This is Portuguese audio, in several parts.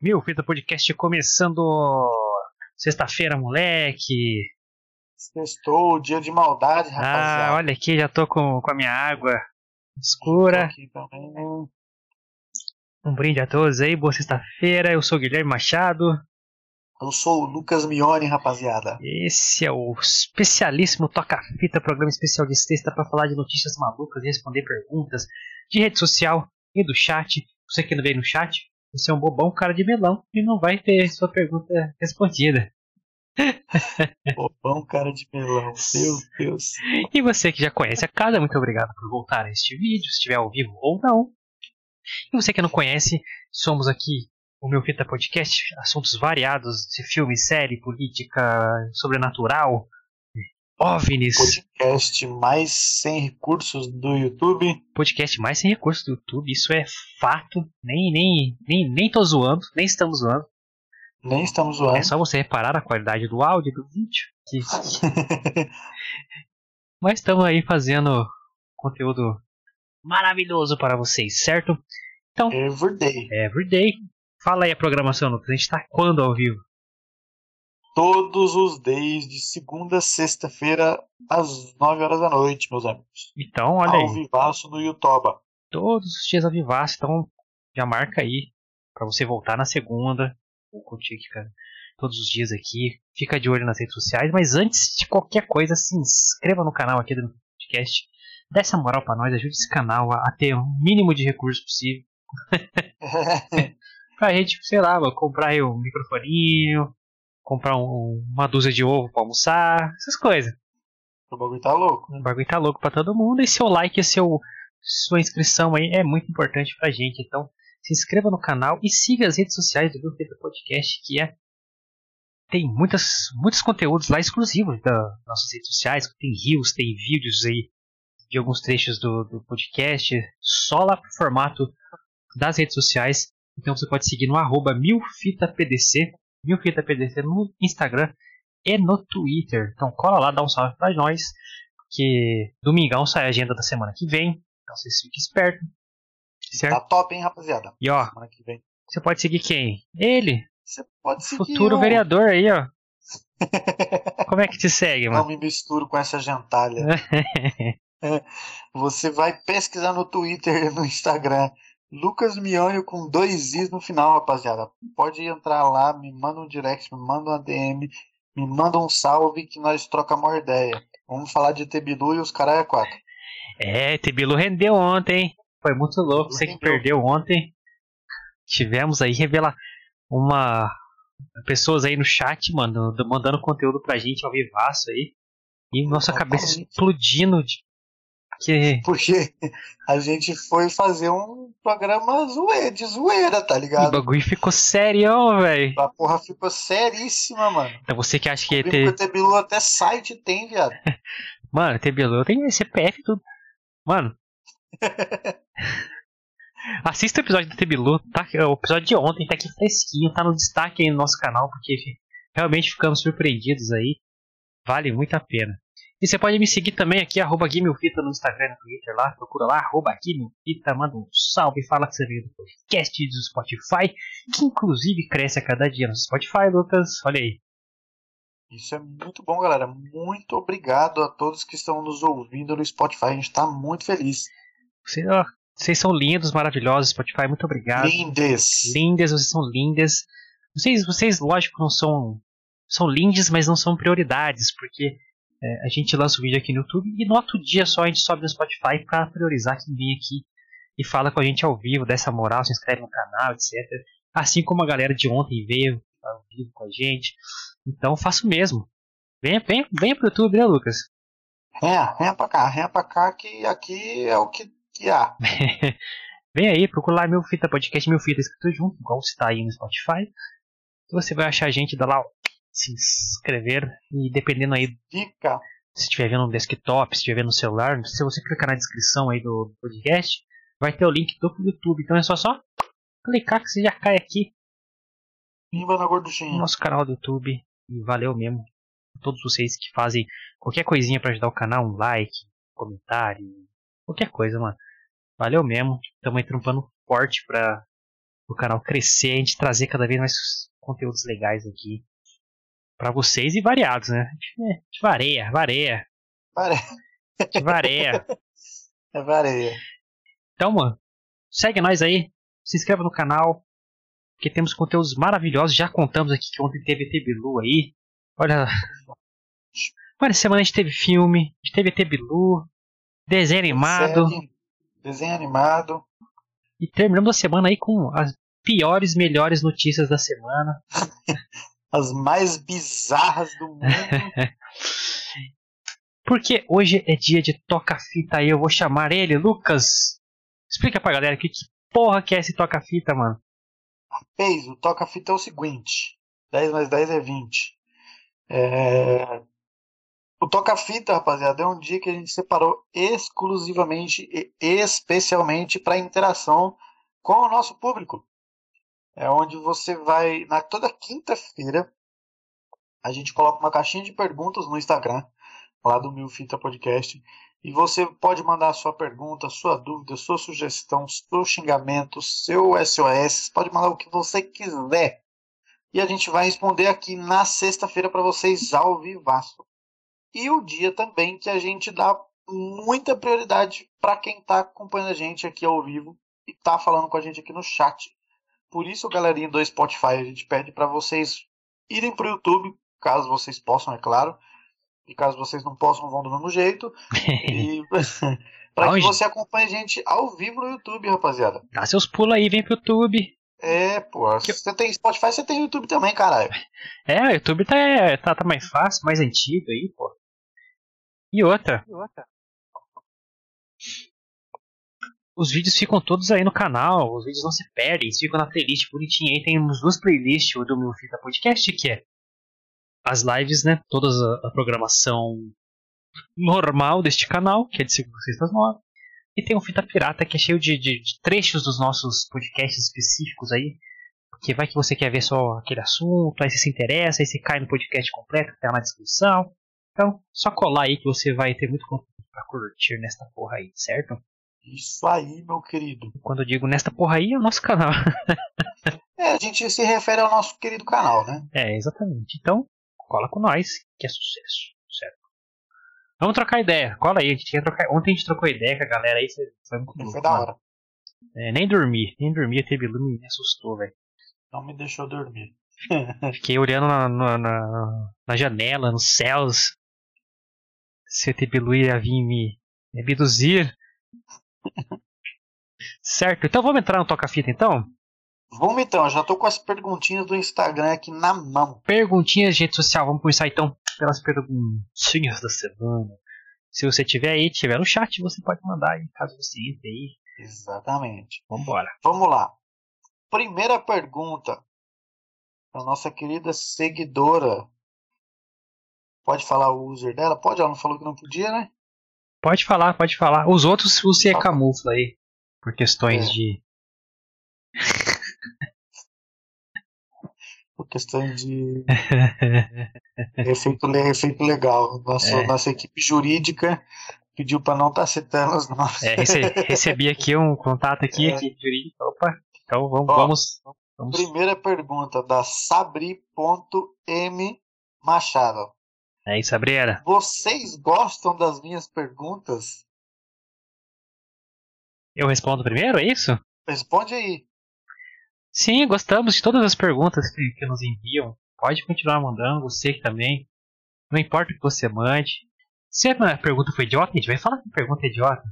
Meu Fita Podcast começando sexta-feira, moleque. Sextou, dia de maldade, rapaziada. Ah, olha aqui, já tô com, com a minha água escura. Um brinde a todos aí, boa sexta-feira. Eu sou o Guilherme Machado. Eu sou o Lucas Mione, rapaziada. Esse é o especialíssimo Toca Fita, programa especial de sexta para falar de notícias malucas e responder perguntas de rede social e do chat. Você que não veio no chat, você é um bobão cara de melão e não vai ter sua pergunta respondida. Bobão, cara de melão. Meu Deus. E você que já conhece a casa, muito obrigado por voltar a este vídeo, se estiver ao vivo ou não. E você que não conhece, somos aqui o meu Fita Podcast, assuntos variados de filme, série, política, sobrenatural, OVNIs. Podcast mais sem recursos do YouTube. Podcast mais sem recursos do YouTube, isso é fato. Nem, nem, nem, nem tô zoando, nem estamos zoando. Nem estamos zoando. É só você reparar a qualidade do áudio do vídeo. Que... Mas estamos aí fazendo conteúdo maravilhoso para vocês, certo? Então, Everyday. everyday. Fala aí a programação, Lucas. A gente tá quando ao vivo? Todos os days de segunda a sexta-feira, às 9 horas da noite, meus amigos. Então, olha Ao aí. vivaço no YouTube. Todos os dias a vivaço, então já marca aí para você voltar na segunda. Curtir aqui, cara. Todos os dias aqui. Fica de olho nas redes sociais. Mas antes de qualquer coisa, se inscreva no canal aqui do podcast. Dá essa moral pra nós, ajude esse canal a, ter o mínimo de recursos possível. Pra gente, sei lá, comprar aí um microfoninho, comprar um- uma dúzia de ovo pra almoçar, essas coisas. o bagulho tá louco. O bagulho tá louco pra todo mundo. E seu like e seu, sua inscrição aí é muito importante pra gente. Então, se inscreva no canal e siga as redes sociais do Grupo Podcast, que é. Tem muitas, muitos conteúdos lá exclusivos das nossas redes sociais. Tem rios, tem vídeos aí de alguns trechos do, do podcast, só lá pro formato das redes sociais. Então você pode seguir no arroba milfitapdc, milfitapdc no Instagram e no Twitter. Então cola lá, dá um salve pra nós, que domingão sai a agenda da semana que vem. Então vocês fiquem espertos. Certo? Tá top, hein, rapaziada. E ó, Semana que vem. você pode seguir quem? Ele, Você pode seguir. futuro o- vereador aí, ó. Como é que te segue, Não mano? me misturo com essa gentalha. Você vai pesquisar no Twitter e no Instagram. Lucas Mione com dois Is no final, rapaziada. Pode entrar lá, me manda um direct, me manda uma DM, me manda um salve que nós trocamos uma ideia. Vamos falar de Tebilu e os caralho é quatro. É, Tebilu rendeu ontem. Foi muito louco. Você que perdeu ontem. Tivemos aí revela uma pessoas aí no chat, mano, mandando conteúdo pra gente ao vivaço aí. E nossa cabeça explodindo de que Porque a gente foi fazer um programa zoe- de zoeira, tá o ligado? bagulho ficou sério, velho. A porra ficou seríssima, mano. Então você que acha que ter. o Tebilu até site tem, viado. Mano, Tebilu tem CPF e tudo. Mano. Assista o episódio do Tebilu, tá? O episódio de ontem tá aqui fresquinho, tá no destaque aí no nosso canal, porque realmente ficamos surpreendidos aí. Vale muito a pena. E você pode me seguir também aqui, arroba GuiMilFita no Instagram e no Twitter lá. Procura lá, arroba GuiMilFita, manda um salve, fala que você veio do podcast do Spotify, que inclusive cresce a cada dia no Spotify, Lucas. Olha aí. Isso é muito bom, galera. Muito obrigado a todos que estão nos ouvindo no Spotify. A gente tá muito feliz. Vocês, ó, vocês são lindos, maravilhosos, Spotify, muito obrigado. Lindes. lindas, vocês são lindas. Vocês, vocês lógico, não são são lindes, mas não são prioridades, porque é, a gente lança o vídeo aqui no YouTube e no outro dia só a gente sobe no Spotify para priorizar quem vem aqui e fala com a gente ao vivo, dessa moral, se inscreve no canal, etc. Assim como a galera de ontem veio ao vivo com a gente. Então faça o mesmo. Venha, venha, venha pro YouTube, né, Lucas? Renha, renha pra cá, renha pra cá, que aqui é o que, que há. Vem aí, procura lá meu fita podcast, meu fita escrito junto, igual está aí no Spotify. Você vai achar a gente, dá lá se inscrever e dependendo aí Dica. se estiver vendo no desktop, se estiver vendo no celular, se você clicar na descrição aí do podcast, vai ter o link do YouTube. Então é só só clicar que você já cai aqui Pimba na no gorduchinha. nosso canal do YouTube. E valeu mesmo. A todos vocês que fazem qualquer coisinha para ajudar o canal, um like, comentário, qualquer coisa, mano. Valeu mesmo. Estamos aí trampando forte pra o canal crescer, a gente trazer cada vez mais conteúdos legais aqui para vocês e variados, né? A gente, a gente vareia, vareia. Vareia. Vareia. É vareia. Então, mano, segue nós aí, se inscreva no canal, que temos conteúdos maravilhosos. Já contamos aqui que ontem teve ET Bilu aí. Olha. Olha, semana a gente teve filme, a gente teve ET Bilu, desenho animado. Série, desenho animado. E terminamos a semana aí com as piores, melhores notícias da semana. As mais bizarras do mundo. Porque hoje é dia de toca-fita aí, eu vou chamar ele, Lucas. Explica pra galera que porra que é esse toca-fita, mano. Rapaz, o toca-fita é o seguinte: 10 mais 10 é 20. É... O toca-fita, rapaziada, é um dia que a gente separou exclusivamente e especialmente para interação com o nosso público. É onde você vai, na toda quinta-feira, a gente coloca uma caixinha de perguntas no Instagram, lá do Mil Fita Podcast, e você pode mandar sua pergunta, sua dúvida, sua sugestão, seu xingamento, seu SOS, pode mandar o que você quiser. E a gente vai responder aqui na sexta-feira para vocês ao vivaço. E o dia também que a gente dá muita prioridade para quem está acompanhando a gente aqui ao vivo e está falando com a gente aqui no chat. Por isso, galerinha do Spotify, a gente pede para vocês irem para o YouTube, caso vocês possam, é claro. E caso vocês não possam, vão do mesmo jeito. e para que você acompanhe a gente ao vivo no YouTube, rapaziada. Dá seus pulos aí, vem pro YouTube. É, pô. Se você tem Spotify, você tem YouTube também, caralho. É, o YouTube tá, tá, tá mais fácil, mais antigo aí, pô. E outra. E outra. Os vídeos ficam todos aí no canal, os vídeos não se perdem, eles ficam na playlist bonitinha aí. Temos duas playlists do meu Fita Podcast, que é as lives, né? Toda a, a programação normal deste canal, que é de segunda sexta às nove. E tem um Fita Pirata que é cheio de, de, de, trechos dos nossos podcasts específicos aí. Porque vai que você quer ver só aquele assunto, aí você se interessa, aí você cai no podcast completo que tá na descrição. Então, só colar aí que você vai ter muito conteúdo pra curtir nesta porra aí, certo? Isso aí, meu querido. Quando eu digo nesta porra aí, é o nosso canal. é, a gente se refere ao nosso querido canal, né? É, exatamente. Então, cola com nós, que é sucesso, certo? Vamos trocar ideia, cola aí, a gente quer trocar. Ontem a gente trocou ideia com a galera aí, foi muito louco, Foi da hora. É, nem dormi, nem dormi, teve lume me assustou, velho. Não me deixou dormir. Fiquei olhando na, na, na, na janela, nos céus. Se o Tebilu ia vir me, me abduzir. Certo, então vamos entrar no toca-fita então? Vamos então, já tô com as perguntinhas do Instagram aqui na mão. Perguntinhas de rede social, vamos começar então pelas perguntinhas da semana. Se você tiver aí, tiver no chat, você pode mandar aí, caso você entre aí. Exatamente. Vambora. Vamos lá. Primeira pergunta. A nossa querida seguidora. Pode falar o user dela? Pode? Ela não falou que não podia, né? Pode falar, pode falar. Os outros você tá. camufla aí. Por questões é. de. por questões de efeito, efeito legal. Nossa, é. nossa equipe jurídica pediu para não estar tá citando os nomes. É, recebi aqui um contato aqui, é. aqui jurídica. Opa, então vamos, Ó, vamos, vamos. Primeira pergunta da Sabri.m Machado. É isso, Sabrina. Vocês gostam das minhas perguntas? Eu respondo primeiro, é isso? Responde aí. Sim, gostamos de todas as perguntas que, que nos enviam. Pode continuar mandando, você também. Não importa o que você mande. Se a pergunta foi idiota, a gente vai falar que a pergunta é idiota.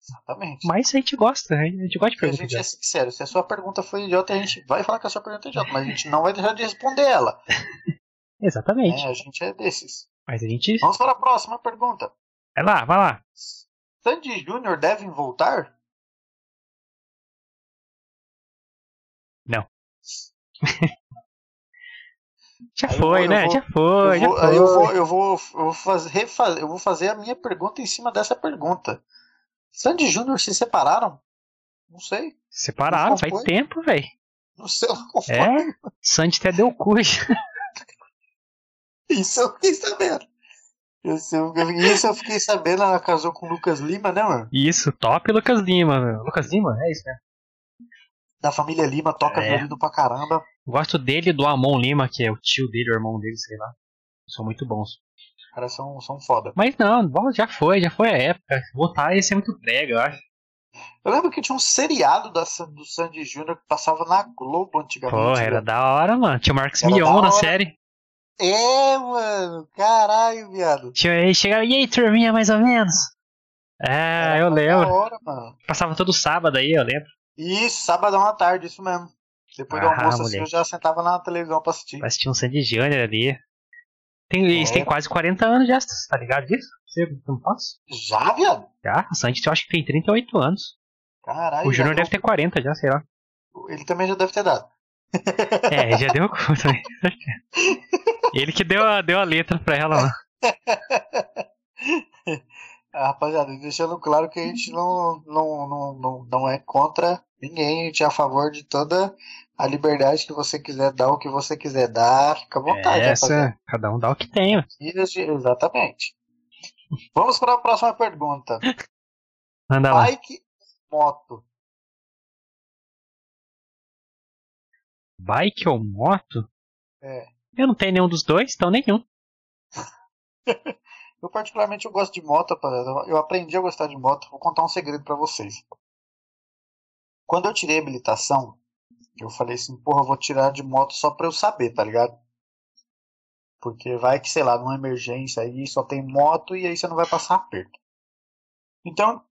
Exatamente. Mas a gente gosta, a gente gosta de perguntas. A gente é sincero, se a sua pergunta foi idiota, a gente vai falar que a sua pergunta é idiota, mas a gente não vai deixar de responder ela. Exatamente. É, a gente é desses. Mas a gente. Vamos para a próxima pergunta. Vai lá, vai lá. Sandy Júnior devem voltar? Não. já foi, né? já foi, eu vou, já foi. Eu vou, eu vou, eu vou fazer, eu vou fazer a minha pergunta em cima dessa pergunta. Sandy Júnior se separaram? Não sei. Separaram, faz tempo, velho. Não sei. É, Sandy até deu cu. Isso eu fiquei sabendo. Isso eu, isso eu fiquei sabendo, ela casou com o Lucas Lima, né, mano? Isso, top Lucas Lima, meu. Lucas Lima, é isso, né? da família Lima, toca É. violino pra caramba. Gosto dele e do Amon Lima, que é o tio dele, o irmão dele, sei lá. São muito bons. Os caras são, são foda. Mas não, já foi, já foi a época. Voltar ia ser muito brega, eu acho. Eu lembro que tinha um seriado da, do Sandy Júnior que passava na Globo antigamente. Pô, era velho. da hora, mano. Tinha o Marcos Mion na série. É, mano. Caralho, viado. Aí chegava, e aí, turminha, mais ou menos? É, Era eu lembro. Hora, mano. Passava todo sábado aí, eu lembro. Isso, sabadão à tarde, isso mesmo. Depois do Ah, almoço, assim, eu já sentava na televisão pra assistir. Mas tinha um Sandy Júnior ali. Tem, eles É. têm quase 40 anos já, tá ligado disso? Você não posso? Já, viado? Já, o Sandy eu acho que tem 38 anos. Caralho. O Júnior deve ter 40 já, sei lá. Ele também já deve ter dado. É, já deu cu também. Ele que deu a, deu a letra pra ela lá. Ah, rapaziada, deixando claro que a gente não, não, não, não, não é contra ninguém, a gente é a favor de toda a liberdade que você quiser dar, o que você quiser dar, fica à vontade, rapaziada. Essa, cada um dá o que tem. Isso, Exatamente. Vamos para a próxima pergunta. Manda lá. Bike moto. Bike ou moto? É. Eu não tenho nenhum dos dois, então nenhum. Eu particularmente eu gosto de moto, rapaziada. Eu aprendi a gostar de moto. Vou contar um segredo pra vocês. Quando eu tirei a habilitação, eu falei assim, porra, eu vou tirar de moto só pra eu saber, tá ligado? Porque vai que, sei lá, numa emergência aí só tem moto e aí você não vai passar aperto. Então,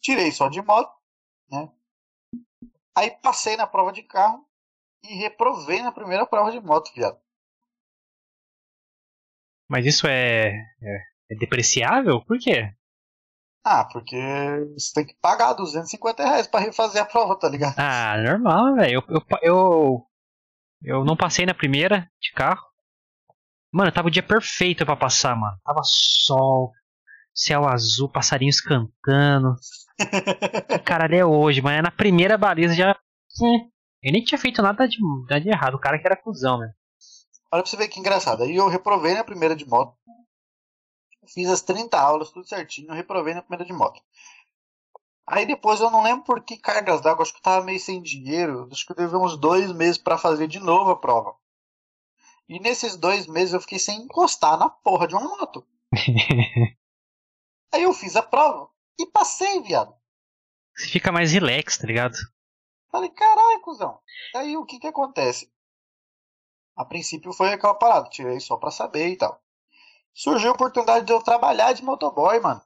tirei só de moto, né? Aí passei na prova de carro e reprovei na primeira prova de moto, viado. Mas isso é, é, é depreciável? Por quê? Ah, porque você tem que pagar 250 reais pra refazer a prova, tá ligado? Ah, normal, velho. Eu, eu, eu, eu não passei na primeira de carro. Mano, tava o dia perfeito pra passar, mano. Tava sol, céu azul, passarinhos cantando. Caralho, é hoje, mas na primeira baliza já. hum, Eu nem tinha feito nada de, nada de errado. O cara que era cuzão, né? Olha pra você ver que engraçado. Aí eu reprovei na primeira de moto. Fiz as 30 aulas, tudo certinho. Eu reprovei na primeira de moto. Aí depois eu não lembro por que cargas d'água. Acho que eu tava meio sem dinheiro. Acho que eu levei uns dois meses pra fazer de novo a prova. E nesses dois meses eu fiquei sem encostar na porra de uma moto. Aí eu fiz a prova e passei, viado. Você fica mais relax, tá ligado? Falei, caralho, cuzão. Aí o que que acontece? A princípio foi aquela parada, tirei só pra saber e tal. Surgiu a oportunidade de eu trabalhar de motoboy, mano.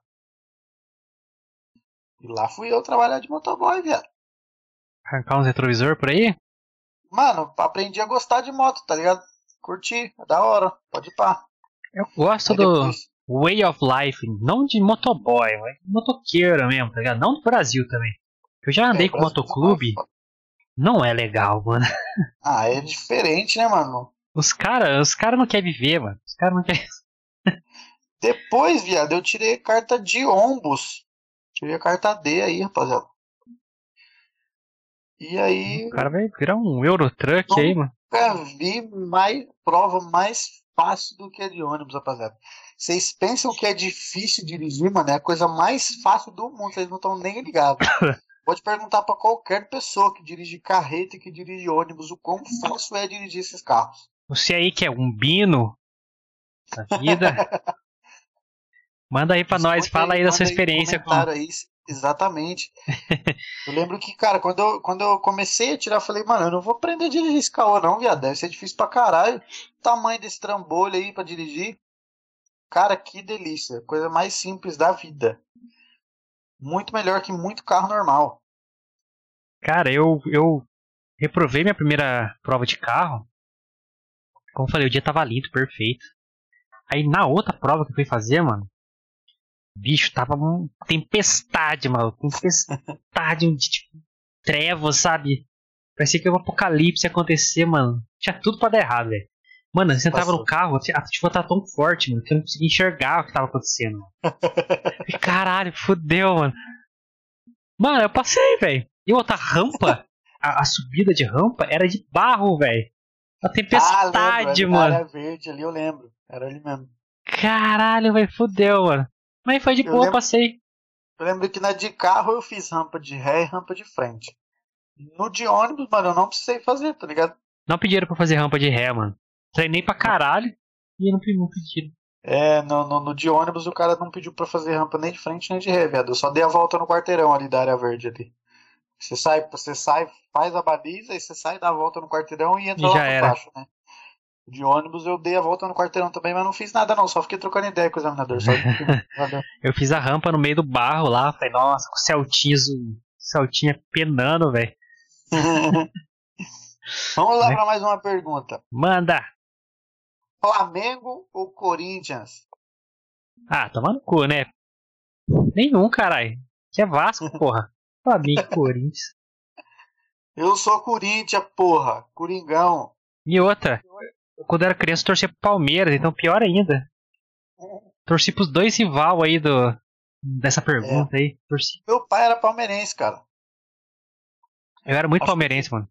E lá fui eu trabalhar de motoboy, viado. Arrancar uns retrovisor por aí? Mano, aprendi a gostar de moto, tá ligado? Curti, é da hora, pode ir pá. Eu gosto Aí do depois- way of life, não de motoboy, mas motoqueiro mesmo, tá ligado? Não do Brasil também. Eu já andei É, com motoclube, é foda. Não é legal, mano. Ah, é diferente, né, mano? Os caras os cara não querem viver, mano. Os caras não querem. Depois, viado, eu tirei carta de ombus. Tirei a carta D aí, rapaziada. E aí, O cara vai virar um Eurotruck aí, mano. nunca vi mais prova mais fácil do que a de ônibus, rapaziada. Vocês pensam que é difícil dirigir, mano? É a coisa mais fácil do mundo, vocês não estão nem ligados. Pode perguntar pra qualquer pessoa que dirige carreta e que dirige ônibus o quão fácil é dirigir esses carros. Você aí que é um bino da vida. Manda aí pra nós, fala aí da sua experiência com. aí, exatamente. eu lembro que, cara, quando eu, quando eu comecei a tirar, eu falei, mano, eu não vou aprender a dirigir esse carro, não, viado. Deve ser difícil pra caralho. O tamanho desse trambolho aí pra dirigir. Cara, que delícia. Coisa mais simples da vida. Muito melhor que muito carro normal. Cara, eu, eu reprovei minha primeira prova de carro. Como eu falei, o dia tava lindo, perfeito. Aí na outra prova que eu fui fazer, mano, bicho, tava uma tempestade, mano. Tempestade de tipo, trevas, sabe? Parecia que o apocalipse ia acontecer, mano. Tinha tudo pra dar errado, velho. Mano, você entrava Passou. no carro, a chuva tava tão forte, mano, que eu não conseguia enxergar o que tava acontecendo. Caralho, fudeu, mano. Mano, eu passei, velho. E outra rampa, a, a subida de rampa era de barro, velho. A tempestade, ah, lembro, mano. Era verde ali, eu lembro. Era ali mesmo. Caralho, velho, fudeu, mano. Mas foi de Eu boa, lembro- passei. Eu lembro que na de carro eu fiz rampa de ré e rampa de frente. No de ônibus, mano, eu não precisei fazer, tá ligado? Não pediram pra fazer rampa de ré, mano. Treinei pra caralho e não, não pediram. É, no, no, no, de ônibus o cara não pediu pra fazer rampa nem de frente nem de ré, viado. Eu só dei a volta no quarteirão ali da área verde ali. Você sai, você sai, faz a baliza, aí você sai, dá a volta no quarteirão e entra E lá por era. baixo, né? De ônibus eu dei a volta no quarteirão também, mas não fiz nada não, só fiquei trocando ideia com o examinador. Só... Eu fiz a rampa no meio do barro lá. Falei, nossa, com o Celtinha, o Celtinha penando, velho. Vamos lá Né? pra mais uma pergunta. Manda! Flamengo ou Corinthians? Ah, toma no cu, né? Nenhum, caralho. Que é Vasco, porra. Flamengo e Corinthians. Eu sou Corinthians, porra. Coringão. E outra, eu, quando era criança eu torcia pro Palmeiras, então pior ainda. Torci pros dois rival aí do dessa pergunta aí. Torci. Meu pai era palmeirense, cara. Eu era muito Acho que- palmeirense, mano.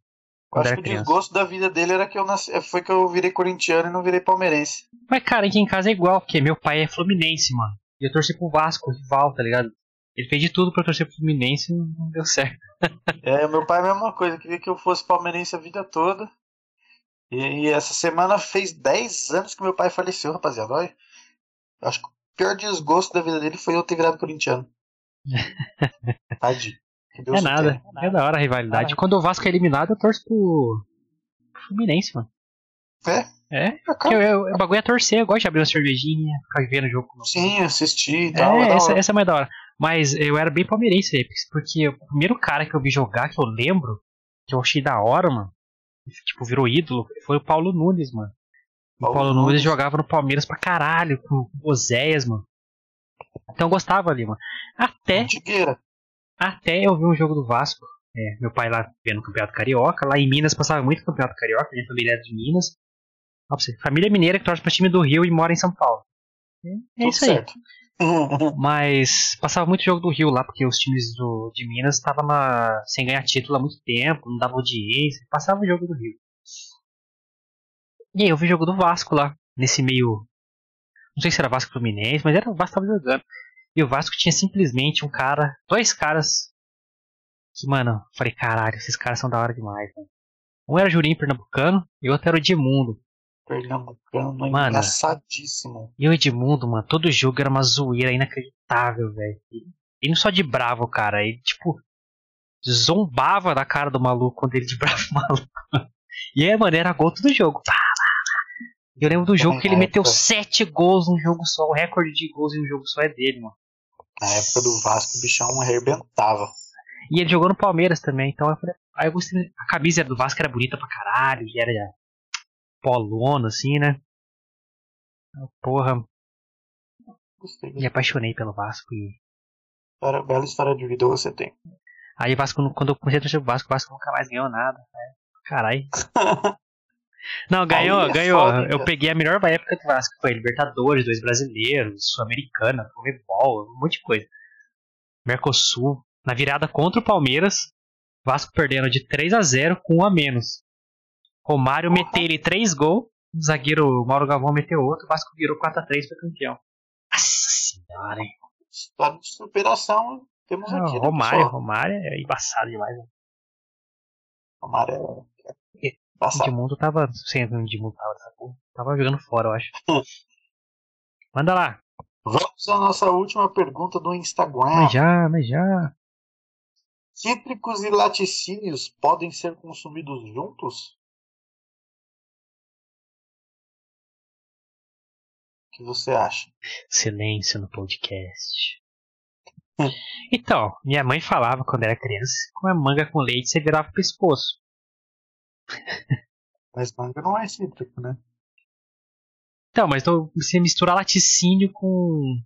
Quando acho que o criança. desgosto da vida dele era que eu nasci, foi que eu virei corintiano e não virei palmeirense. Mas, cara, aqui em casa é igual, porque meu pai é fluminense, mano. E eu torci pro Vasco, rival, tá ligado? Ele fez de tudo pra eu torcer pro Fluminense e não deu certo. É, meu pai é a mesma coisa, queria que eu fosse palmeirense a vida toda. E, e essa semana fez 10 anos que meu pai faleceu, rapaziada. Olha, acho que o pior desgosto da vida dele foi eu ter virado corintiano. Tadinho. É o nada. É da hora a rivalidade. Quando o Vasco é eliminado, eu torço pro, Fluminense, mano. É? É? É, cara. eu, eu, o bagulho é torcer, eu gosto de abrir uma cervejinha, ficar vendo o jogo. Sim, assisti e tal. É, essa, essa é mais da hora. Mas eu era bem palmeirense aí, porque o primeiro cara que eu vi jogar, que eu lembro, que eu achei da hora, mano, tipo, virou ídolo, foi o Paulo Nunes, mano. O Paulo Paulo Nunes Nunes. jogava no Palmeiras pra caralho, com o Oséias, mano. Então eu gostava ali, mano. Até, Antigueira. Até eu vi um jogo do Vasco. É, meu pai lá vendo o Campeonato Carioca. Lá em Minas passava muito Campeonato Carioca, minha família era de Minas. Você, família mineira que torce pro time do Rio e mora em São Paulo. É, é Tudo isso aí. certo. Mas passava muito jogo do Rio lá, porque os times do, de Minas estavam sem ganhar título há muito tempo, não dava audiência. Passava o jogo do Rio. E aí eu vi o jogo do Vasco lá, nesse meio. Não sei se era Vasco Fluminense, mas era o Vasco tava jogando. E o Vasco tinha simplesmente um cara, dois caras. Que, mano, eu falei, caralho, esses caras são da hora demais, mano. Um era Jurim Pernambucano e o outro era o Edmundo. Pernambucano, Mano. engraçadíssimo. E o Edmundo, mano, todo jogo era uma zoeira inacreditável, velho. Ele não só de bravo, cara, ele, tipo, zombava da cara do maluco quando ele de bravo o maluco. E aí, mano, era gol todo jogo. Eu lembro do jogo que ele meteu sete gols num jogo só. O recorde de gols em um jogo só é dele, mano. Na época do Vasco, o bichão arrebentava. E ele jogou no Palmeiras também, então eu falei, aí eu gostei. A camisa do Vasco era bonita pra caralho, e era polona, assim, né? Porra, Gostei. me apaixonei pelo Vasco e História- bela história de vida você tem. Aí o Vasco, quando eu comecei a torcer pro Vasco, o Vasco nunca mais ganhou nada. né? Caralho. Não, ganhou, é ganhou. foda, eu cara. peguei a melhor época do Vasco. Foi Libertadores, dois brasileiros, Sul-Americana, Comebol, um monte de coisa. Mercosul. Na virada contra o Palmeiras, Vasco perdendo de 3 a 0 com um a menos. Romário Porra. meteu ele 3 gols, o zagueiro Mauro Galvão meteu outro, o Vasco virou 4 a 3 foi campeão. Nossa senhora, hein? História de superação temos Não, aqui. né, Romário, pessoal? Romário é embaçado demais. né? Romário é. E- O Passado. Edmundo tava. Sem o Edmundo tava dessa porra. Tava jogando fora, eu acho. Manda lá. Vamos à nossa última pergunta do Instagram. Mas já, mas já. Cítricos e laticínios podem ser consumidos juntos? O que você acha? Silêncio no podcast. Então, minha mãe falava quando era criança: com a manga com leite você virava o pescoço. Mas manga não é cítrico, né? Então, mas então, você misturar laticínio com.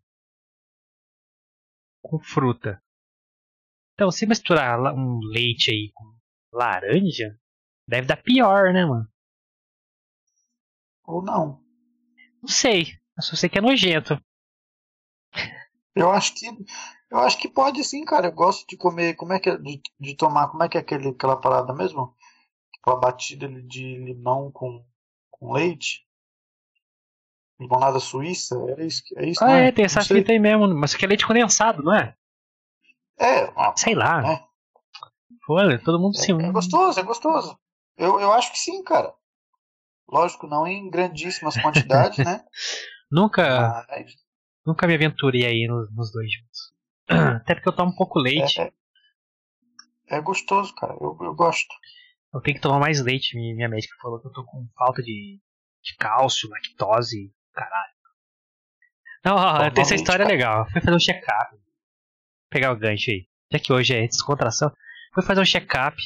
com fruta. Então, se misturar um leite aí com laranja, deve dar pior, né, mano? Ou não? Não sei. Eu só sei que é nojento. Eu acho que eu acho que pode sim, cara. Eu gosto de comer. Como é que é de, de tomar? Como é que é aquele, aquela parada mesmo? Aquela batida de limão com, com leite. Limonada suíça. É isso, que- é isso Ah, não é, tem essa fita aí mesmo. Mas isso aqui é leite condensado, não é? É, ah, Sei lá. né? Pô, todo mundo sim. É, é gostoso, é gostoso. Eu, eu acho que sim, cara. Lógico, não em grandíssimas quantidades, né? Nunca, Mas nunca me aventurei aí nos, nos dois juntos. Até porque eu tomo um pouco leite. é, é gostoso, cara. Eu, eu gosto. Eu tenho que tomar mais leite. Minha, médica falou que eu tô com falta de, de cálcio, lactose, caralho. Não, ó, Toma essa história é cara. legal. Fui fazer um check-up. Pegar o gancho aí. Já que hoje é descontração. Fui fazer um check-up.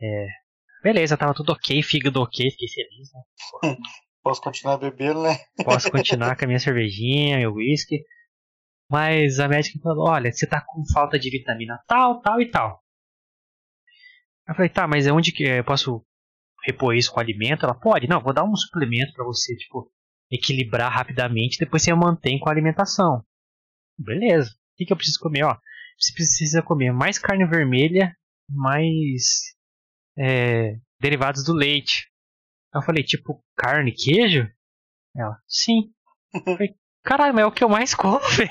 É. Beleza, tava tudo ok, fígado ok, fiquei feliz, né? Posso continuar bebendo, né? Posso continuar com a minha cervejinha, meu whisky. Mas a médica falou: olha, você tá com falta de vitamina tal, tal e tal. Eu falei: tá, mas onde que eu posso repor isso com alimento? Ela pode? Não, vou dar um suplemento pra você, tipo, equilibrar rapidamente, depois você mantém com a alimentação. Beleza. O que, que eu preciso comer? Ó, você precisa comer mais carne vermelha, mais é, derivados do leite. Eu falei, tipo, carne, queijo? Ela, sim. Caralho, mas é o que eu mais como, velho.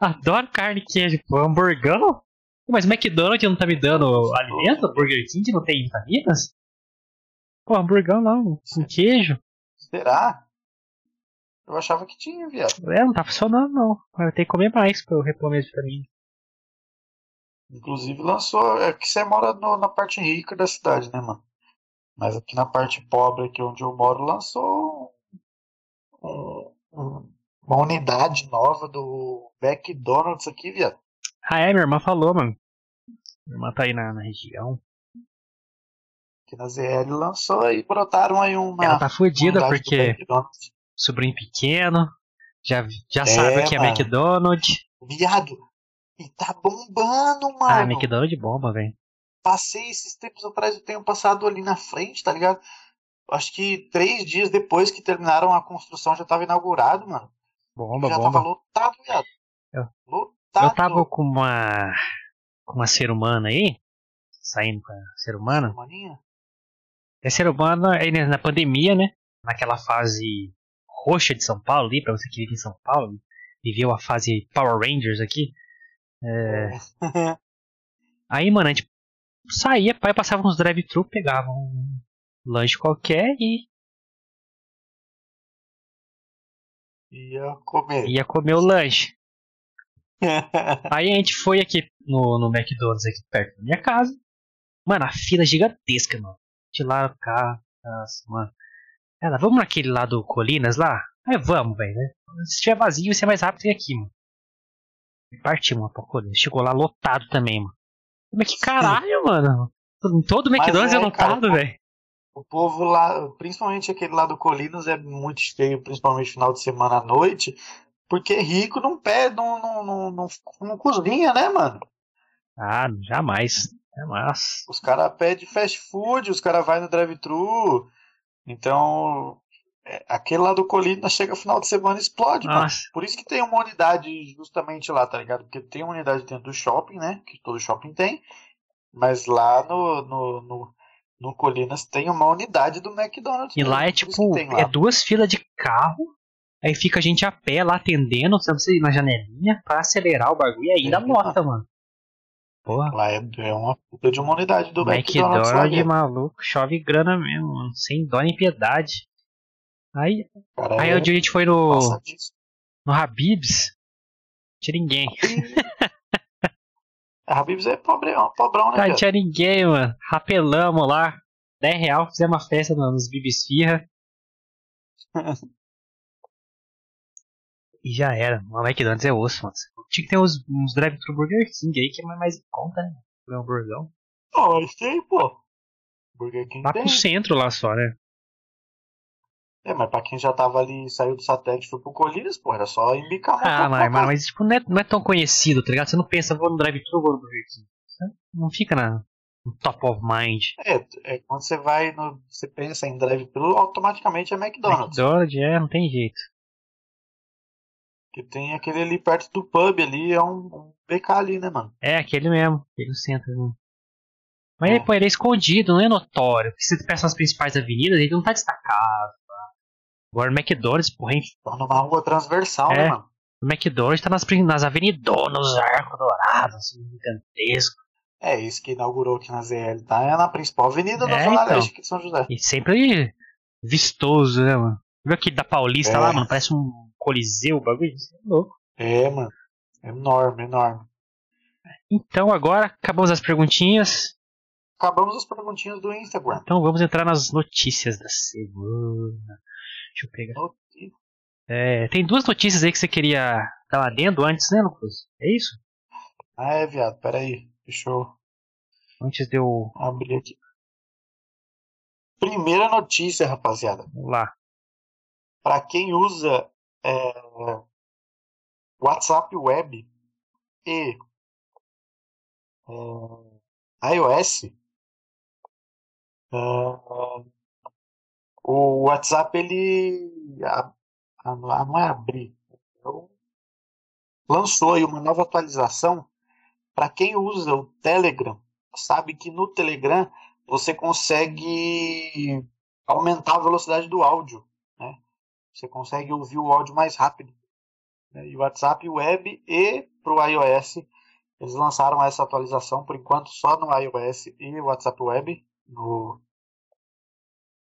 Adoro carne e queijo, pô, hamburgão? Mas o McDonald's não tá me dando alimento? Burger King não tem vitaminas? Pô, hamburgão não, com queijo. Será? Eu achava que tinha, viado. É, não tá funcionando não. Eu tenho que comer mais pra eu repor minhas vitaminas. Inclusive lançou. É que você mora no- na parte rica da cidade, né, mano? Mas aqui na parte pobre, aqui onde eu moro, lançou um- um- uma unidade nova do McDonald's aqui, viado. Ah é, minha irmã falou, mano. Minha irmã tá aí na, na região. Aqui na ZL lançou aí, brotaram aí uma. Ela tá fodida porque sobrinho pequeno, já, já É, sabe o que é mano. McDonald's. Viado! E tá bombando, mano! Ah, McDonald's bomba, velho. Passei esses tempos atrás, eu tenho passado ali na frente, tá ligado? Acho que três dias depois que terminaram a construção já tava inaugurado, mano. Bomba, já bomba. tava lotado, viado. Eu- Lotado. Eu tava com uma. com uma ser humana aí, saindo com a ser humana. É ser humana aí né, na pandemia, né? Naquela fase roxa de São Paulo ali, pra você que vive em São Paulo, viveu a fase Power Rangers aqui. É. Aí, mano, a gente saía, pai passava uns drive-thru, pegava um lanche qualquer e Ia comer. ia comer o lanche. Aí a gente foi aqui no, no McDonald's aqui perto da minha casa. Mano, a fila é gigantesca, mano. De lá carro. Nossa, mano. Ela, vamos naquele lá do Colinas lá? Aí vamos, velho, né? Se estiver vazio, vai ser mais rápido que aqui, mano. E partimos mano, pra Colinas. Chegou lá lotado também, mano. Mas que caralho, mano. Todo McDonald's é, é, lotado, velho. o povo lá, principalmente aquele lá do Colinas, é muito cheio, principalmente final de semana à noite. Porque rico não pede, não, não, não, não, não cozinha, né, mano? Ah, jamais. Jamais. Os caras pedem fast food, os caras vão no drive-thru. Então, é, aquele lá do Colinas chega final de semana e explode, mano. Nossa. Por isso que tem uma unidade justamente lá, tá ligado? Porque tem uma unidade dentro do shopping, né? Que todo shopping tem. Mas lá no, no, no, no Colinas tem uma unidade do McDonald's. E lá é tipo, é duas filas de carro, aí fica a gente a pé lá atendendo, sabe, você na janelinha pra acelerar o bagulho e ainda É, lota, mano. Porra, Lá é, é uma puta de uma unidade do McDonald's. McDonald's, maluco, chove grana mesmo, mano, sem dó nem piedade. Aí, Cara, aí é- um dia a gente foi no, Nossa, no Habib's, tinha ninguém. A Habib's é pobrão, pobrão né, Não tinha ninguém, mano. Rapelamos lá, 10 real, fizemos uma festa no- nos Bibis Firra. E já era. O McDonald's é osso, mano. Tinha que ter uns, uns drive-thru Burger King aí que é mais em conta, né? Um burgão. Ó, isso tem, pô. Burger King Lá tem. pro centro lá só, né? É, mas pra quem já tava ali, saiu do satélite e foi pro Colinas, pô, era só embicar uma Ah, mas, mas, mas, tipo, não é, não é tão conhecido, tá ligado? Você não pensa, vou no drive-thru, vou no Burger King. Não fica na, no top of mind. É, é, quando você vai no. Você pensa em drive-thru, automaticamente é McDonald's. McDonald's, é, não tem jeito. Que tem aquele ali perto do pub ali, é um, um BK ali, né, mano? É, aquele mesmo, aquele no centro. Né? Mas É. ele, pô, ele é escondido, não é notório. Porque se você pensa nas principais avenidas, ele não tá destacado. Tá? Agora o McDonald's, porra, hein? Tá numa rua transversal, É. né, mano? O McDonald's tá nas, nas avenidonas, nos arcos dourados, assim, gigantesco. É, isso que inaugurou aqui na ZL, tá? É na principal avenida da É, Zona então. Leste aqui de São José. E sempre vistoso, né, mano? Viu aquele da Paulista É. lá, mano? Parece um coliseu, o bagulho. É louco. É, mano. Enorme, enorme. Então agora acabamos as perguntinhas. Acabamos as perguntinhas do Instagram. Então vamos entrar nas notícias da semana. Deixa eu pegar. É, tem duas notícias aí que você queria dar um adendo antes, né, Lucas? É isso? Ah, é, viado. Pera aí. Deixa eu Antes de eu. abrir aqui. Primeira notícia, rapaziada. Vamos lá. Para quem usa é, WhatsApp Web e é, iOS, é, o WhatsApp ele a- a- não é abrir, então, lançou aí uma nova atualização. Para quem usa o Telegram, sabe que no Telegram você consegue aumentar a velocidade do áudio? Você consegue ouvir o áudio mais rápido. né? E o WhatsApp Web e para o iOS, eles lançaram essa atualização por enquanto só no iOS e WhatsApp Web. No...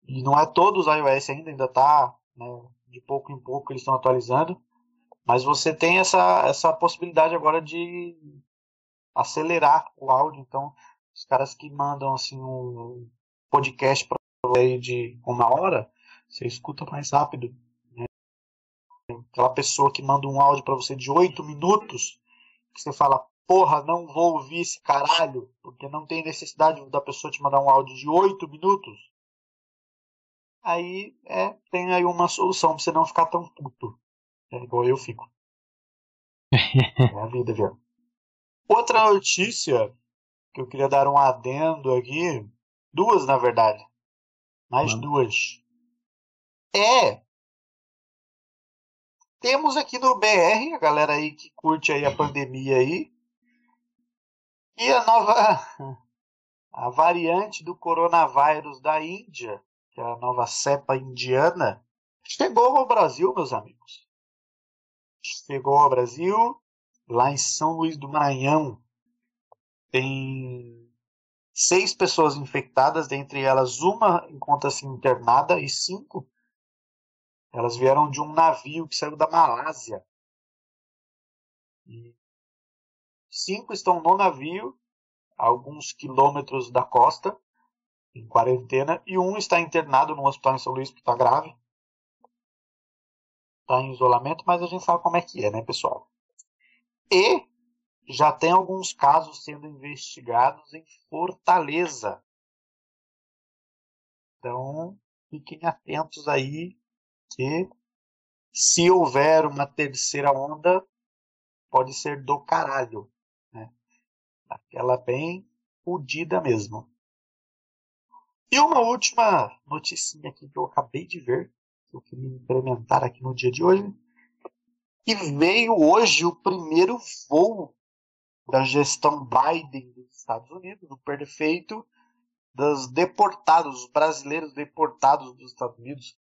E não é todos os iOS ainda, ainda está de pouco em pouco eles estão atualizando. Mas você tem essa, essa possibilidade agora de acelerar o áudio. Então, os caras que mandam assim um podcast para de uma hora, você escuta mais rápido. Aquela pessoa que manda um áudio para você de oito minutos, que você fala, porra, não vou ouvir esse caralho, porque não tem necessidade da pessoa te mandar um áudio de oito minutos. Aí é, tem aí uma solução pra você não ficar tão puto. É igual eu fico. É a vida, viu? Outra notícia que eu queria dar um adendo aqui, duas na verdade, mais Manda. duas. É, temos aqui no BR, a galera aí que curte aí a pandemia aí, e a nova, a variante do coronavírus da Índia, que é a nova cepa indiana, chegou ao Brasil, meus amigos. Chegou ao Brasil, lá em São Luís do Maranhão. Tem seis pessoas infectadas, dentre elas uma encontra-se internada e cinco elas vieram de um navio que saiu da Malásia. E cinco estão no navio, a alguns quilômetros da costa, em quarentena, e um está internado no hospital em São Luís porque está grave. Está em isolamento, mas a gente sabe como é que é, né, pessoal? E já tem alguns casos sendo investigados em Fortaleza. Então, fiquem atentos aí que se houver uma terceira onda, pode ser do caralho, né? Aquela bem fudida mesmo. E uma última noticinha aqui que eu acabei de ver, que eu queria implementar aqui no dia de hoje, que veio hoje o primeiro voo da gestão Biden dos Estados Unidos, o perfeito dos deportados, os brasileiros deportados dos Estados Unidos.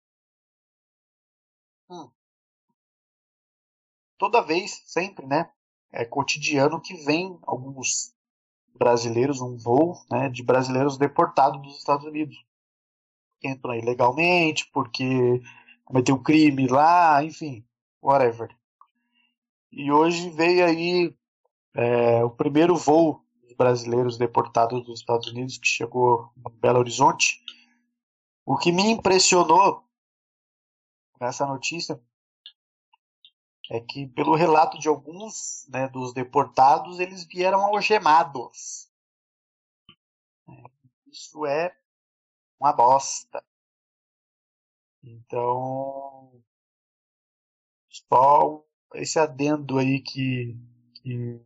Hum. Toda vez, sempre, né? É cotidiano que vem alguns brasileiros, um voo né, de brasileiros deportados dos Estados Unidos. Que entram aí legalmente, porque cometeu crime lá, enfim, whatever. E hoje veio aí é, o primeiro voo de brasileiros deportados dos Estados Unidos que chegou em Belo Horizonte. O que me impressionou nessa notícia é que, pelo relato de alguns né, dos deportados, eles vieram algemados. Isso é uma bosta. Então, só esse adendo aí que, que,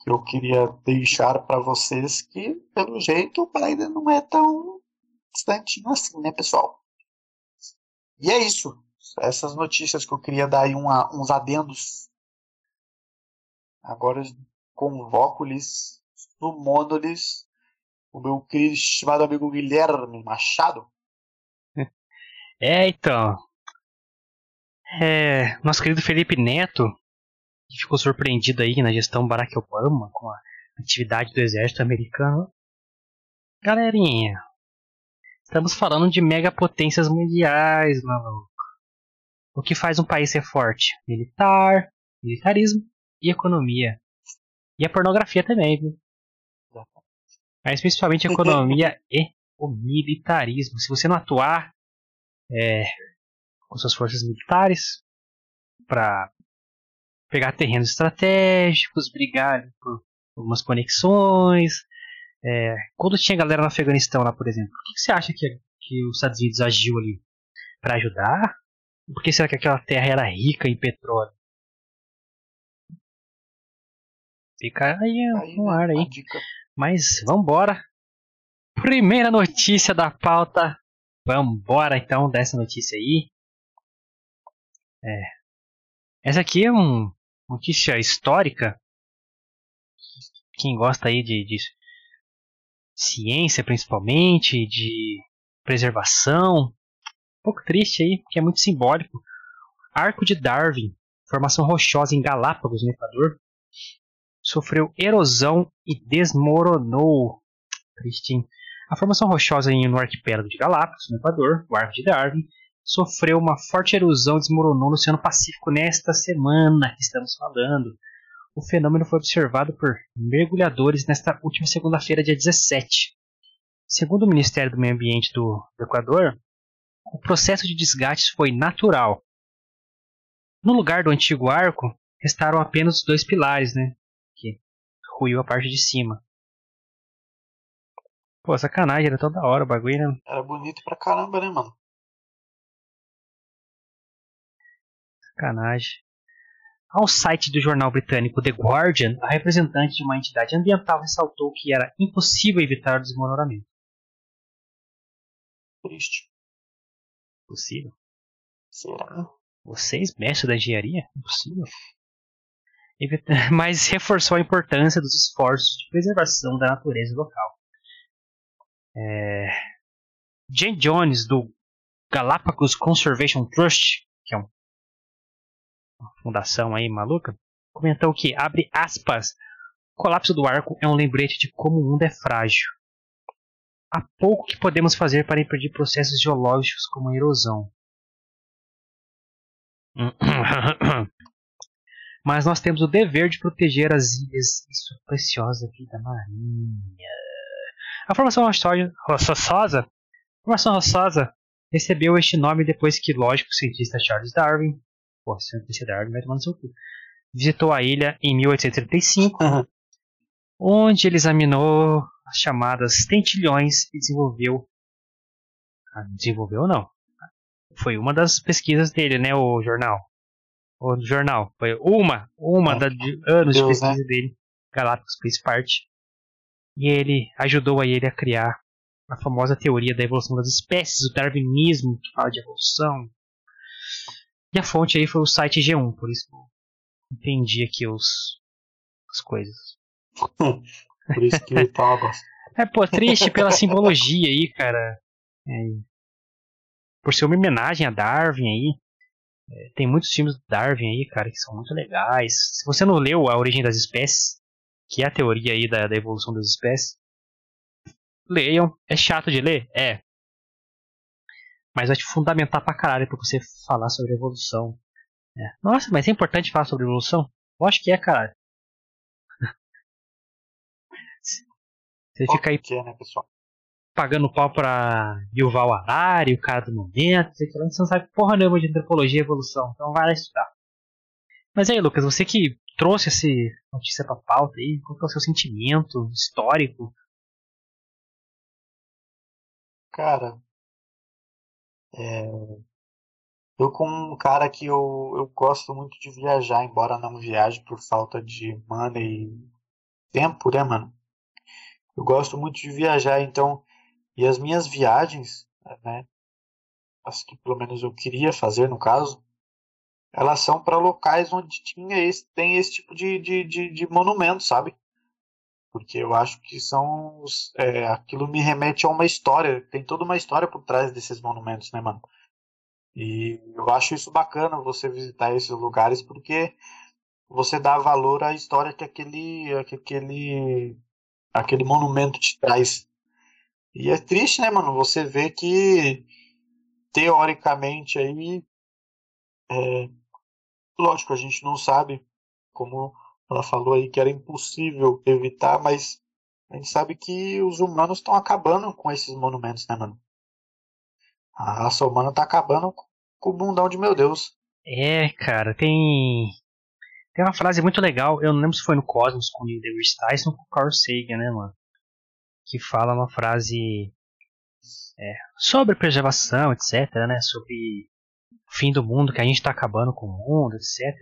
que eu queria deixar para vocês, que, pelo jeito, o Biden não é tão distantinho assim, né, pessoal? E é isso. Essas notícias que eu queria dar aí uma, uns adendos. Agora convoco-lhes, sumono-lhes o meu querido estimado amigo Guilherme Machado. É, então. É, nosso querido Felipe Neto, que ficou surpreendido aí na gestão Barack Obama com a atividade do exército americano. Galerinha, estamos falando de megapotências mundiais, maluco. O que faz um país ser forte? Militar, militarismo e economia. E a pornografia também, viu? Mas principalmente a economia e o militarismo. Se você não atuar é, com suas forças militares para pegar terrenos estratégicos, brigar por algumas conexões. É, quando tinha galera no Afeganistão lá, por exemplo, o que, que você acha que, que os Estados Unidos agiu ali? Para ajudar? Por que será que aquela terra era rica em petróleo? Fica aí, no ar aí. Mas vambora. Primeira notícia da pauta. Vambora então dessa notícia aí. É. Essa aqui é uma notícia histórica. Quem gosta aí de, de ciência principalmente, de preservação. Um pouco triste aí, porque é muito simbólico. Arco de Darwin, formação rochosa em Galápagos, no Equador, sofreu erosão e desmoronou. Triste, hein? A formação rochosa no arquipélago de Galápagos, no Equador, o Arco de Darwin, sofreu uma forte erosão e desmoronou no Oceano Pacífico nesta semana que estamos falando. O fenômeno foi observado por mergulhadores nesta última segunda-feira, dia 17. Segundo o Ministério do Meio Ambiente do, do Equador, o processo de desgaste foi natural. No lugar do antigo arco, restaram apenas os dois pilares, né? Que ruiu a parte de cima. Pô, sacanagem, era toda hora o bagulho, né? Era bonito pra caramba, né, mano? Sacanagem. Ao site do jornal britânico The Guardian, a representante de uma entidade ambiental ressaltou que era impossível evitar o desmoronamento. Triste. Possível? Será? Vocês, mestres da engenharia? Impossível. Mas reforçou a importância dos esforços de preservação da natureza local. É... Jane Jones, do Galapagos Conservation Trust, fundação aí maluca, comentou que, abre aspas, o colapso do arco é um lembrete de como o mundo é frágil. Há pouco que podemos fazer para impedir processos geológicos como a erosão. Mas nós temos o dever de proteger as ilhas e sua preciosa vida marinha. A formação rochosa, formação rochosa recebeu este nome depois que lógico cientista Charles Darwin Pô, cientista Darwin vai tomar no seu cu. Visitou a ilha em 1835, uhum. onde ele examinou as chamadas tentilhões e desenvolveu. Ah, desenvolveu não. Foi uma das pesquisas dele, né? O jornal. O jornal. Foi uma, uma é. da, de anos Deus, de pesquisa né? dele. Galápagos fez parte. E ele ajudou a ele a criar a famosa teoria da evolução das espécies, o darwinismo, que fala de evolução, e a fonte aí foi o site G1, por isso que eu entendi aqui os, as coisas. por isso que tava. É, pô, triste pela simbologia aí, cara. É, por ser uma homenagem a Darwin aí. É, tem muitos filmes do Darwin aí, cara, que são muito legais. Se você não leu A Origem das Espécies, que é a teoria aí da, da evolução das espécies, leiam. É chato de ler? É. Mas vai te fundamentar pra caralho pra você falar sobre evolução. É. Nossa, mas é importante falar sobre evolução? Eu acho que é, caralho. Você fica aí é, né, pagando pau pra Yuval Harari, o cara do momento, você não sabe porra nenhuma de antropologia e evolução, então vai lá estudar. Mas aí, Lucas, você que trouxe essa notícia pra pauta aí, qual é o seu sentimento histórico? Cara, é, eu como um cara que eu, eu gosto muito de viajar, embora não viaje por falta de money e tempo, né, mano? Eu gosto muito de viajar, então, e as minhas viagens, né, as que pelo menos eu queria fazer no caso, elas são para locais onde tinha esse, tem esse tipo de, de, de, de monumento, sabe? Porque eu acho que são é, aquilo me remete a uma história, tem toda uma história por trás desses monumentos, né, mano? E eu acho isso bacana você visitar esses lugares porque você dá valor à história que aquele, que aquele, aquele monumento te traz. E é triste, né, mano? Você vê que teoricamente aí, é, lógico, a gente não sabe, como ela falou aí, que era impossível evitar, mas a gente sabe que os humanos estão acabando com esses monumentos, né, mano? A raça humana tá acabando com o bundão de meu Deus. É, cara, tem. Tem uma frase muito legal, eu não lembro se foi no Cosmos com o deGrasse Tyson ou com o Carl Sagan, né, mano? Que fala uma frase é, sobre preservação, etc, né? Sobre o fim do mundo, que a gente tá acabando com o mundo, etc.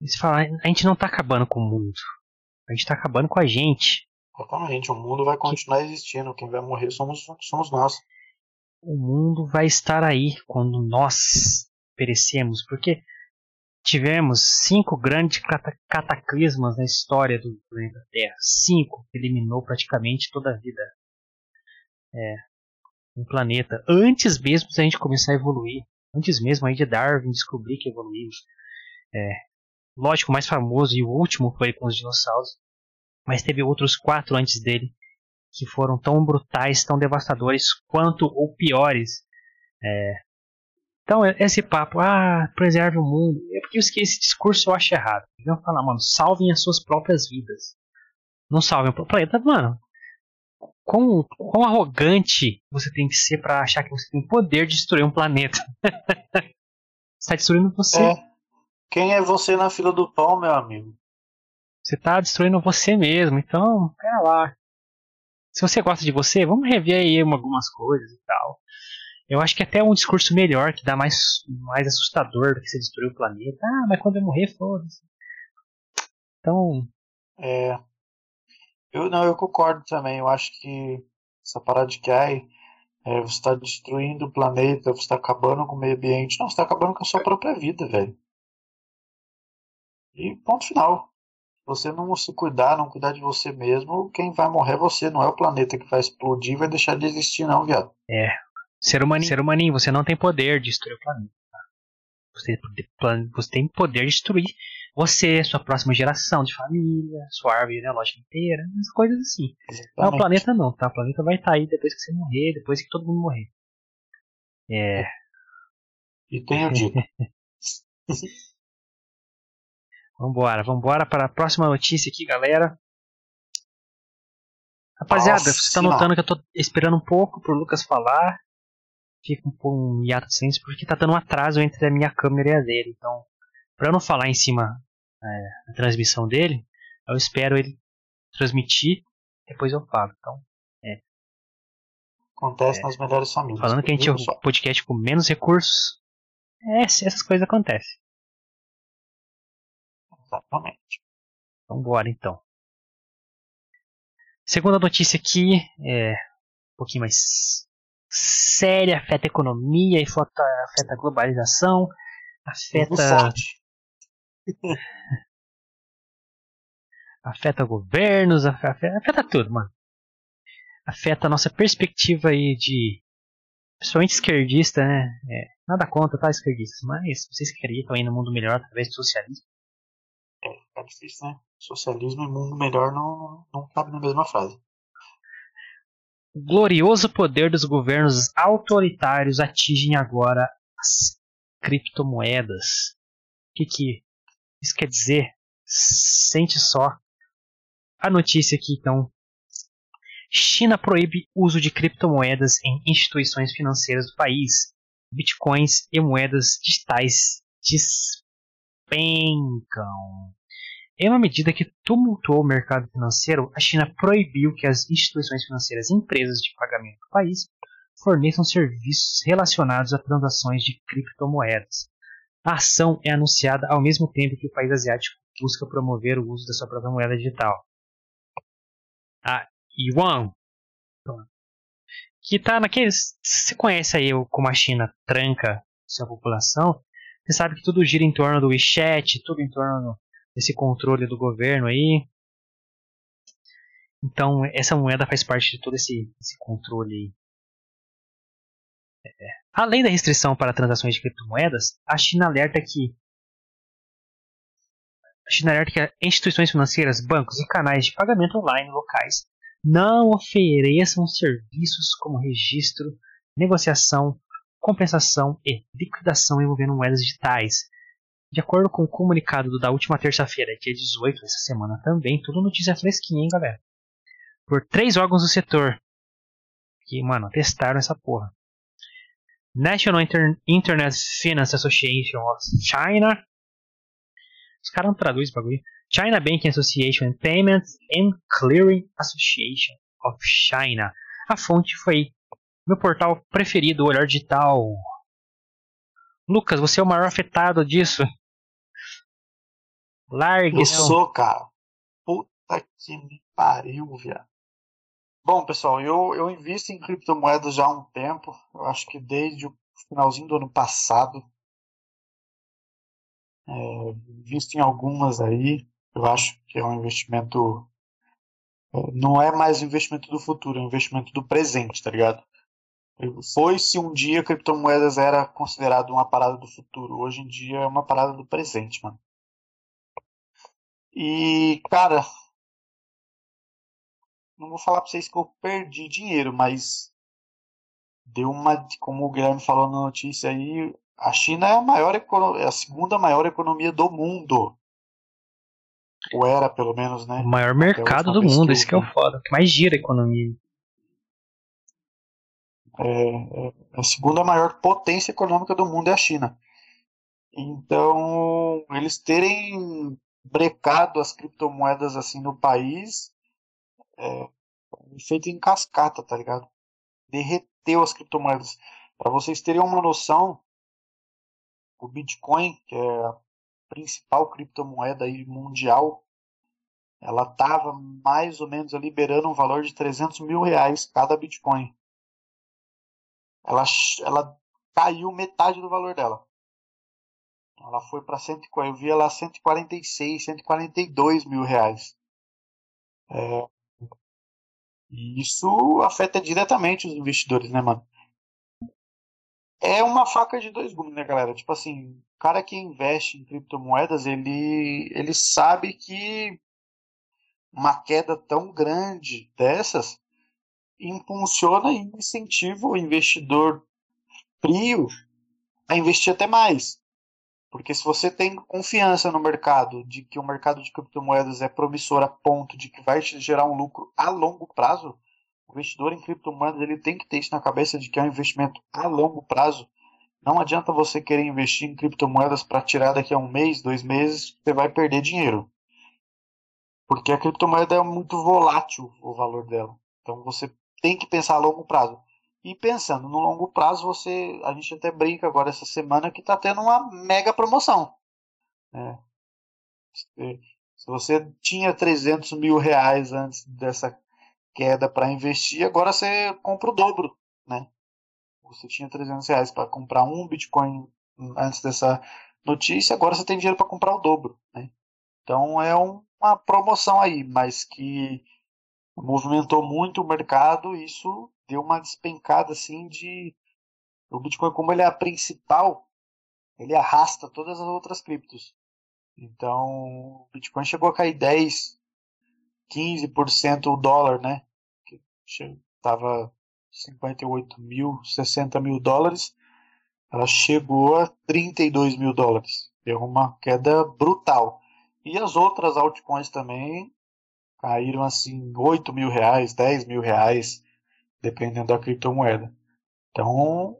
Eles falam, a gente não tá acabando com o mundo. A gente tá acabando com a gente. Exatamente, o mundo vai continuar existindo. Quem vai morrer somos, somos nós. O mundo vai estar aí quando nós perecemos, porque tivemos cinco grandes cataclismas na história do planeta Terra. Cinco que eliminou praticamente toda a vida. É, um planeta. Antes mesmo da gente começar a evoluir. Antes mesmo aí de Darwin descobrir que evoluímos. É, lógico, o mais famoso e o último foi com os dinossauros. Mas teve outros quatro antes dele que foram tão brutais, tão devastadores quanto ou piores. É, então, esse papo, ah, preserve o mundo, é porque esse discurso eu acho errado. Vamos falar, mano, salvem as suas próprias vidas. Não salvem o planeta, mano. Quão, quão arrogante você tem que ser para achar que você tem poder de destruir um planeta? você tá destruindo você. É. Quem é você na fila do pão, meu amigo? Você tá destruindo você mesmo, então, pera lá. Se você gosta de você, vamos rever aí algumas coisas e tal. Eu acho que até é um discurso melhor, que dá mais, mais assustador do que você destruir o planeta. Ah, mas quando eu morrer, foda-se. Então. É. Eu não, eu concordo também. Eu acho que essa parada de que ai, é, você está destruindo o planeta, você está acabando com o meio ambiente. Não, você está acabando com a sua própria vida, velho. E ponto final você não se cuidar, não cuidar de você mesmo, quem vai morrer é você, não é o planeta que vai explodir e vai deixar de existir, não, viado. É. Ser humaninho, ser humaninho você não tem poder de destruir o planeta. Você, você tem poder de destruir você, sua próxima geração de família, sua árvore genealógica inteira, as coisas assim. Exatamente. Não, o planeta não, tá? O planeta vai estar tá aí depois que você morrer, depois que todo mundo morrer. É. E tenho dito. Vambora, vambora para a próxima notícia aqui, galera. Rapaziada, Nossa, você tá notando que eu tô esperando um pouco pro Lucas falar. Fica um pouco um hiato de silêncio porque tá dando um atraso entre a minha câmera e a dele. Então, pra eu não falar em cima é, da transmissão dele, eu espero ele transmitir, depois eu falo. Então, é. Acontece é, nas melhores famílias. Falando que a gente é um podcast com menos recursos, é, essas coisas acontecem. Exatamente. Vamos embora então. Segunda notícia aqui é um pouquinho mais séria, afeta a economia, afeta a globalização, afeta. afeta governos, afeta, afeta tudo, mano. Afeta a nossa perspectiva aí de. Principalmente esquerdista, né? É, nada contra, tá, esquerdistas, mas vocês acreditam aí no mundo melhor através do socialismo difícil, né? Socialismo e mundo melhor não, não cabe na mesma frase. Glorioso poder dos governos autoritários atingem agora as criptomoedas. O que, que isso quer dizer? Sente só a notícia aqui então. China proíbe uso de criptomoedas em instituições financeiras do país. Bitcoins e moedas digitais despencam. Em uma medida que tumultuou o mercado financeiro, a China proibiu que as instituições financeiras e empresas de pagamento do país forneçam serviços relacionados a transações de criptomoedas. A ação é anunciada ao mesmo tempo que o país asiático busca promover o uso da sua própria moeda digital. A Yuan, que está naqueles. Você conhece aí como a China tranca sua população, você sabe que tudo gira em torno do WeChat, tudo em torno desse controle do governo aí. Então, essa moeda faz parte de todo esse, esse controle. É, Além da restrição para transações de criptomoedas, a China alerta que a China alerta que instituições financeiras, bancos e canais de pagamento online locais não ofereçam serviços como registro, negociação, compensação e liquidação envolvendo moedas digitais. De acordo com o comunicado da última terça-feira, dia 18, essa semana também, tudo notícia fresquinha, hein, galera? Por três órgãos do setor que, mano, testaram essa porra. National Inter Internet Finance Association of China. Os caras não traduzem bagulho. China Banking Association and Payments and Clearing Association of China. A fonte foi meu portal preferido, Olhar Digital. Lucas, você é o maior afetado disso. Largue. Eu sou, cara. Puta que me pariu, viado. Bom, pessoal, eu, eu invisto em criptomoedas já há um tempo. Eu acho que desde o finalzinho do ano passado. É, invisto em algumas aí. Eu acho que é um investimento. É, não é mais investimento do futuro, é um investimento do presente, tá ligado? Foi se um dia criptomoedas era considerado uma parada do futuro. Hoje em dia é uma parada do presente, mano. E, cara, não vou falar para vocês que eu perdi dinheiro, mas deu uma, como o Guilherme falou na notícia aí, a China é a maior é a segunda maior economia do mundo. Ou era, pelo menos, né? O maior mercado do mundo, isso que é o foda, que mais gira a economia. É, é, a segunda maior potência econômica do mundo é a China. Então, eles terem brecado as criptomoedas assim no país é, feito em cascata, tá ligado? Derreteu as criptomoedas. Para vocês terem uma noção, o Bitcoin, que é a principal criptomoeda aí mundial, ela tava mais ou menos liberando um valor de 300 mil reais cada Bitcoin. Ela, ela caiu metade do valor dela. Ela foi para eu vi ela 146, 142 mil reais. É, isso afeta diretamente os investidores, né, mano? É uma faca de dois gumes, né, galera? Tipo assim, o cara que investe em criptomoedas, ele, ele sabe que uma queda tão grande dessas impulsiona e incentiva o investidor frio a investir até mais. Porque se você tem confiança no mercado, de que o mercado de criptomoedas é promissor a ponto de que vai gerar um lucro a longo prazo, o investidor em criptomoedas ele tem que ter isso na cabeça de que é um investimento a longo prazo. Não adianta você querer investir em criptomoedas para tirar daqui a um mês, dois meses, você vai perder dinheiro. Porque a criptomoeda é muito volátil o valor dela. Então você tem que pensar a longo prazo. E pensando no longo prazo, você, a gente até brinca agora essa semana que está tendo uma mega promoção. Né? Se você tinha 300 mil reais antes dessa queda para investir, agora você compra o dobro, né? Você tinha 300 reais para comprar um Bitcoin antes dessa notícia, agora você tem dinheiro para comprar o dobro, né? Então é um, uma promoção aí, mas que movimentou muito o mercado, isso deu uma despencada assim de o Bitcoin como ele é a principal, ele arrasta todas as outras criptos. Então, o Bitcoin chegou a cair 10, 15% o dólar, né? Que estava 58 mil, 60 mil dólares, ela chegou a 32 mil dólares. Deu uma queda brutal. E as outras altcoins também caíram assim 8 mil reais, 10 mil reais dependendo da criptomoeda. Então,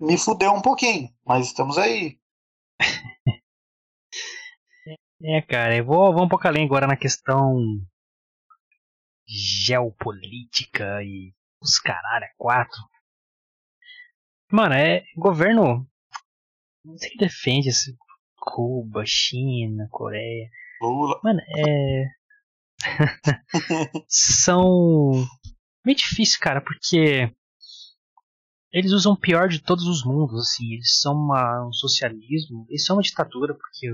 me fudeu um pouquinho, mas estamos aí. é, cara, eu vou, vou um pouco além agora na questão geopolítica e os caralho, é quatro. Mano, é governo. Não sei que defende esse Cuba, China, Coreia. Lula. Mano, é. são meio difícil, cara, porque eles usam o pior de todos os mundos, assim, eles são uma, um socialismo, eles são uma ditadura, porque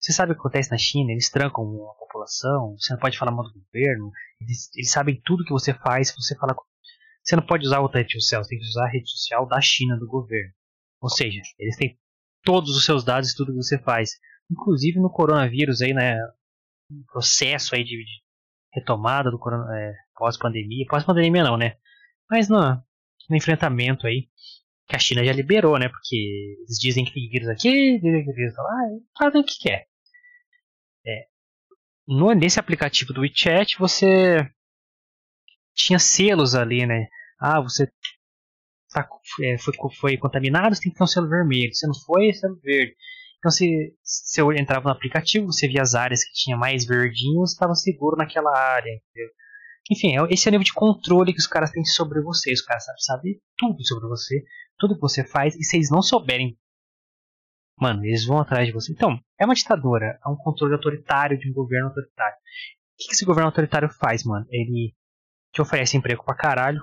você sabe o que acontece na China, eles trancam a população, você não pode falar mal do governo, eles, eles sabem tudo que você faz, se você falar você não pode usar outra rede social, você tem que usar a rede social da China, do governo. Ou seja, eles têm todos os seus dados e tudo que você faz. Inclusive no coronavírus aí, né? Processo aí de, de retomada do é, pós-pandemia. Pós-pandemia não, né? Mas no, no enfrentamento aí, que a China já liberou, né? Porque eles dizem que tem vírus aqui, dizem que vírus lá, fazem o que quer. É, no, nesse aplicativo do WeChat, você tinha selos ali, né? Ah, você tá, é, foi, foi contaminado, você tem que ter um selo vermelho. Se não foi, é selo verde. Então, se, se eu entrava no aplicativo, você via as áreas que tinha mais verdinhos, estava seguro naquela área. Entendeu? Enfim, é, esse é o nível de controle que os caras têm sobre você. Os caras sabem tudo sobre você, tudo que você faz, e se eles não souberem, mano, eles vão atrás de você. Então, é uma ditadura, é um controle autoritário de um governo autoritário. O que esse governo autoritário faz, mano? Ele te oferece emprego pra caralho,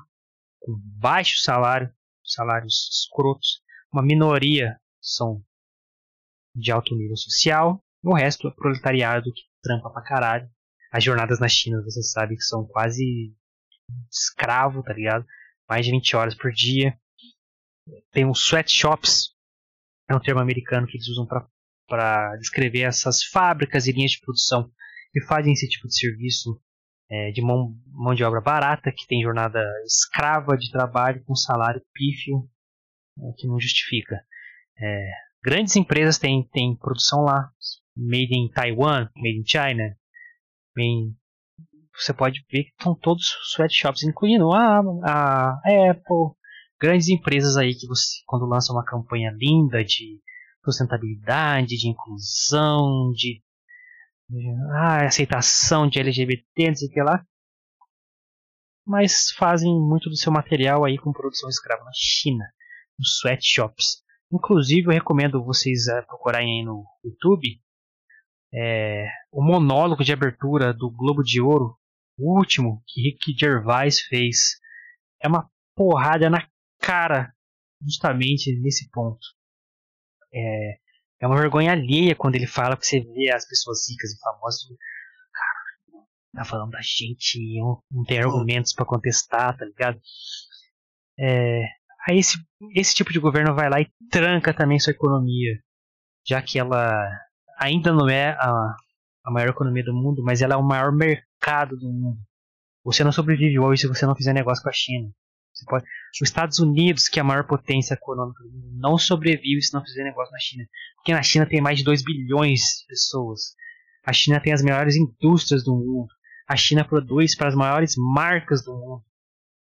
com baixo salário, salários escrotos. Uma minoria são de alto nível social, o resto é proletariado que trampa pra caralho. As jornadas na China, você sabe que são quase escravo, tá ligado? Mais de 20 horas por dia. Tem os sweatshops, é um termo americano que eles usam para descrever essas fábricas e linhas de produção que fazem esse tipo de serviço é, de mão, mão de obra barata, que tem jornada escrava de trabalho com salário pífio é, que não justifica. É, grandes empresas têm, têm produção lá, made in Taiwan, made in China, made você pode ver que estão todos sweatshops, incluindo a, a Apple, grandes empresas aí que você, quando lança uma campanha linda de sustentabilidade, de inclusão, de ah, aceitação de LGBT, não sei o que lá. Mas fazem muito do seu material aí com produção escrava na China, nos sweatshops. Inclusive, eu recomendo vocês uh, procurarem aí no YouTube é, o monólogo de abertura do Globo de Ouro, o último que Rick Gervais fez. É uma porrada na cara, justamente nesse ponto. É, é uma vergonha alheia quando ele fala que você vê as pessoas ricas e famosas. Cara, tá falando da gente, não, não tem argumentos para contestar, tá ligado? É, aí esse, esse tipo de governo vai lá e tranca também sua economia, já que ela ainda não é a, a maior economia do mundo, mas ela é o maior mercado do mundo. Você não sobrevive hoje se você não fizer negócio com a China. Pode... Os Estados Unidos, que é a maior potência econômica do mundo, não sobrevive se não fizer negócio na China. Porque na China tem mais de 2 bilhões de pessoas. A China tem as maiores indústrias do mundo. A China produz para as maiores marcas do mundo.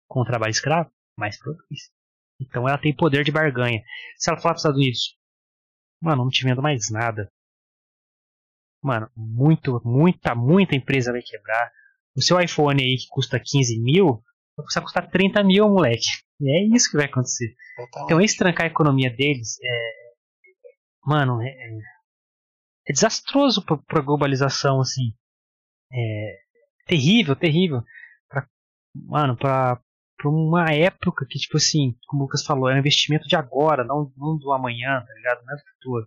Com o trabalho escravo, mais produz. Então ela tem poder de barganha. Se ela falar para os Estados Unidos, mano, não te vendo mais nada. Mano, muito, muita, muita empresa vai quebrar. O seu iPhone aí que custa 15 mil, vai precisar custar 30 mil, moleque. E é isso que vai acontecer. Totalmente. Então, esse trancar a economia deles é. Mano, é, é, é desastroso pra, pra globalização, assim. É terrível, terrível. Pra, mano, pra, pra uma época que, tipo assim, como o Lucas falou, é um investimento de agora, não, não do amanhã, tá ligado? Não é do futuro.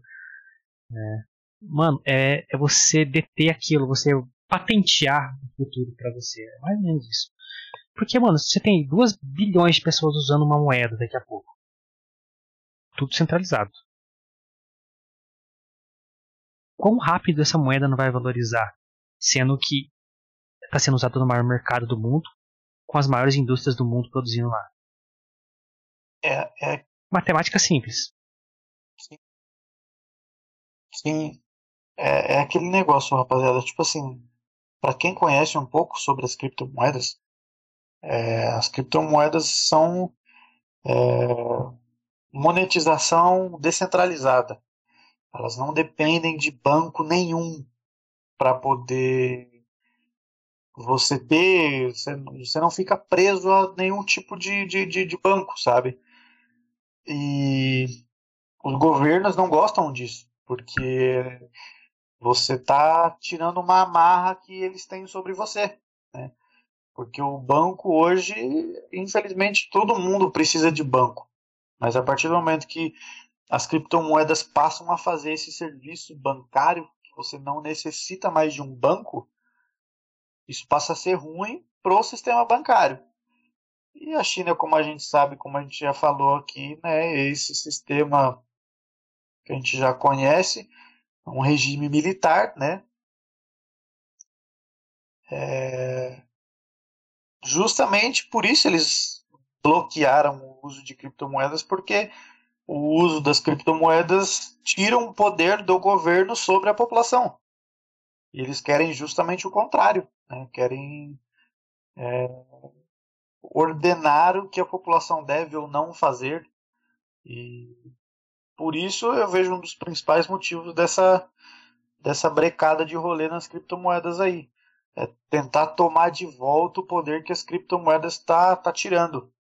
É, mano, é, é você deter aquilo, você patentear o futuro para você. É mais ou menos isso. Porque, mano, você tem 2 bilhões de pessoas usando uma moeda daqui a pouco. Tudo centralizado. Quão rápido essa moeda não vai valorizar? Sendo que está sendo usada no maior mercado do mundo, com as maiores indústrias do mundo produzindo lá. É, é... Matemática simples. Sim. Sim. É, é aquele negócio, rapaziada. Tipo assim, para quem conhece um pouco sobre as criptomoedas, é, as criptomoedas são é, monetização descentralizada. Elas não dependem de banco nenhum para poder você ter. Você, você não fica preso a nenhum tipo de, de, de, de banco, sabe? E os governos não gostam disso, porque você está tirando uma amarra que eles têm sobre você. Né? Porque o banco hoje, infelizmente, todo mundo precisa de banco. Mas a partir do momento que as criptomoedas passam a fazer esse serviço bancário, você não necessita mais de um banco, isso passa a ser ruim para o sistema bancário. E a China, como a gente sabe, como a gente já falou aqui, né, esse sistema que a gente já conhece, um regime militar, né? É... Justamente por isso eles bloquearam o uso de criptomoedas, porque o uso das criptomoedas tira um poder do governo sobre a população. E eles querem justamente o contrário, né? querem é, ordenar o que a população deve ou não fazer. E por isso eu vejo um dos principais motivos dessa, dessa brecada de rolê nas criptomoedas aí. É tentar tomar de volta o poder que as criptomoedas tá, tá tirando.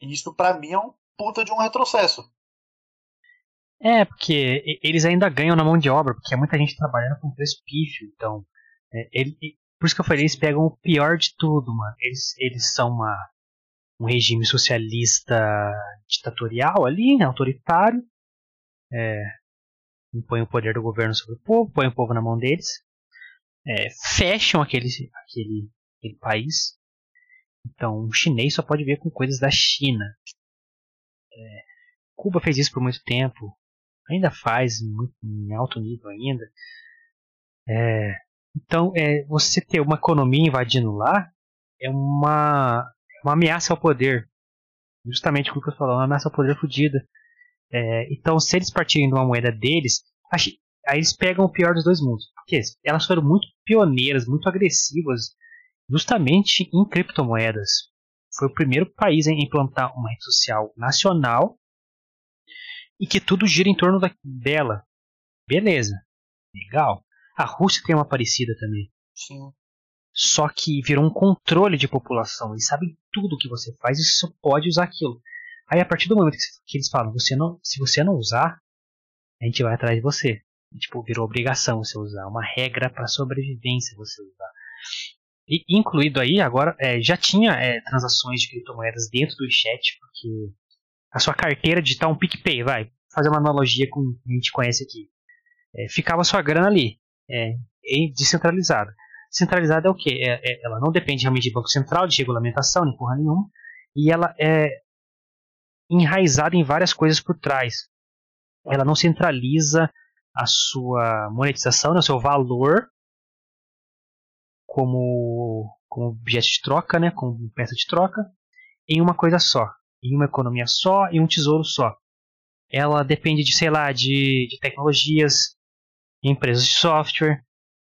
E isso para mim é um puta de um retrocesso. É, porque eles ainda ganham na mão de obra, porque é muita gente trabalhando com preço pífio, então. É, ele, por isso que eu falei, eles pegam o pior de tudo, mano. Eles, eles são uma, um regime socialista ditatorial ali, né, autoritário. É, impõe o poder do governo sobre o povo, põe o povo na mão deles. É, fecham aquele, aquele, aquele país. Então, o chinês só pode ver com coisas da China. É, Cuba fez isso por muito tempo ainda faz muito, em alto nível ainda. É, então, é, você ter uma economia invadindo lá é uma, uma ameaça ao poder. Justamente o que eu falou, uma ameaça ao poder fodida. É, então, se eles partirem de uma moeda deles, aí eles pegam o pior dos dois mundos. Porque elas foram muito pioneiras, muito agressivas, justamente em criptomoedas. Foi o primeiro país a implantar uma rede social nacional e que tudo gira em torno da, dela. Beleza, legal. A Rússia tem uma parecida também. Sim. Só que virou um controle de população. Eles sabem tudo o que você faz e só pode usar aquilo. Aí a partir do momento que eles falam, você não, se você não usar, a gente vai atrás de você. Tipo, virou obrigação você usar, uma regra para sobrevivência você usar. E incluído aí agora, é, já tinha é, transações de criptomoedas dentro do chat, porque a sua carteira digital, um PicPay, vai, fazer uma analogia com o que a gente conhece aqui. É, ficava a sua grana ali, é, descentralizada. Centralizada é o quê? É, é, ela não depende realmente de Banco Central, de regulamentação, nem porra nenhuma, e ela é enraizada em várias coisas por trás. Ela não centraliza a sua monetização, né, o seu valor como, como objeto de troca, né, como peça de troca, em uma coisa só em uma economia só e um tesouro só. Ela depende de, sei lá, de, de tecnologias, empresas de software,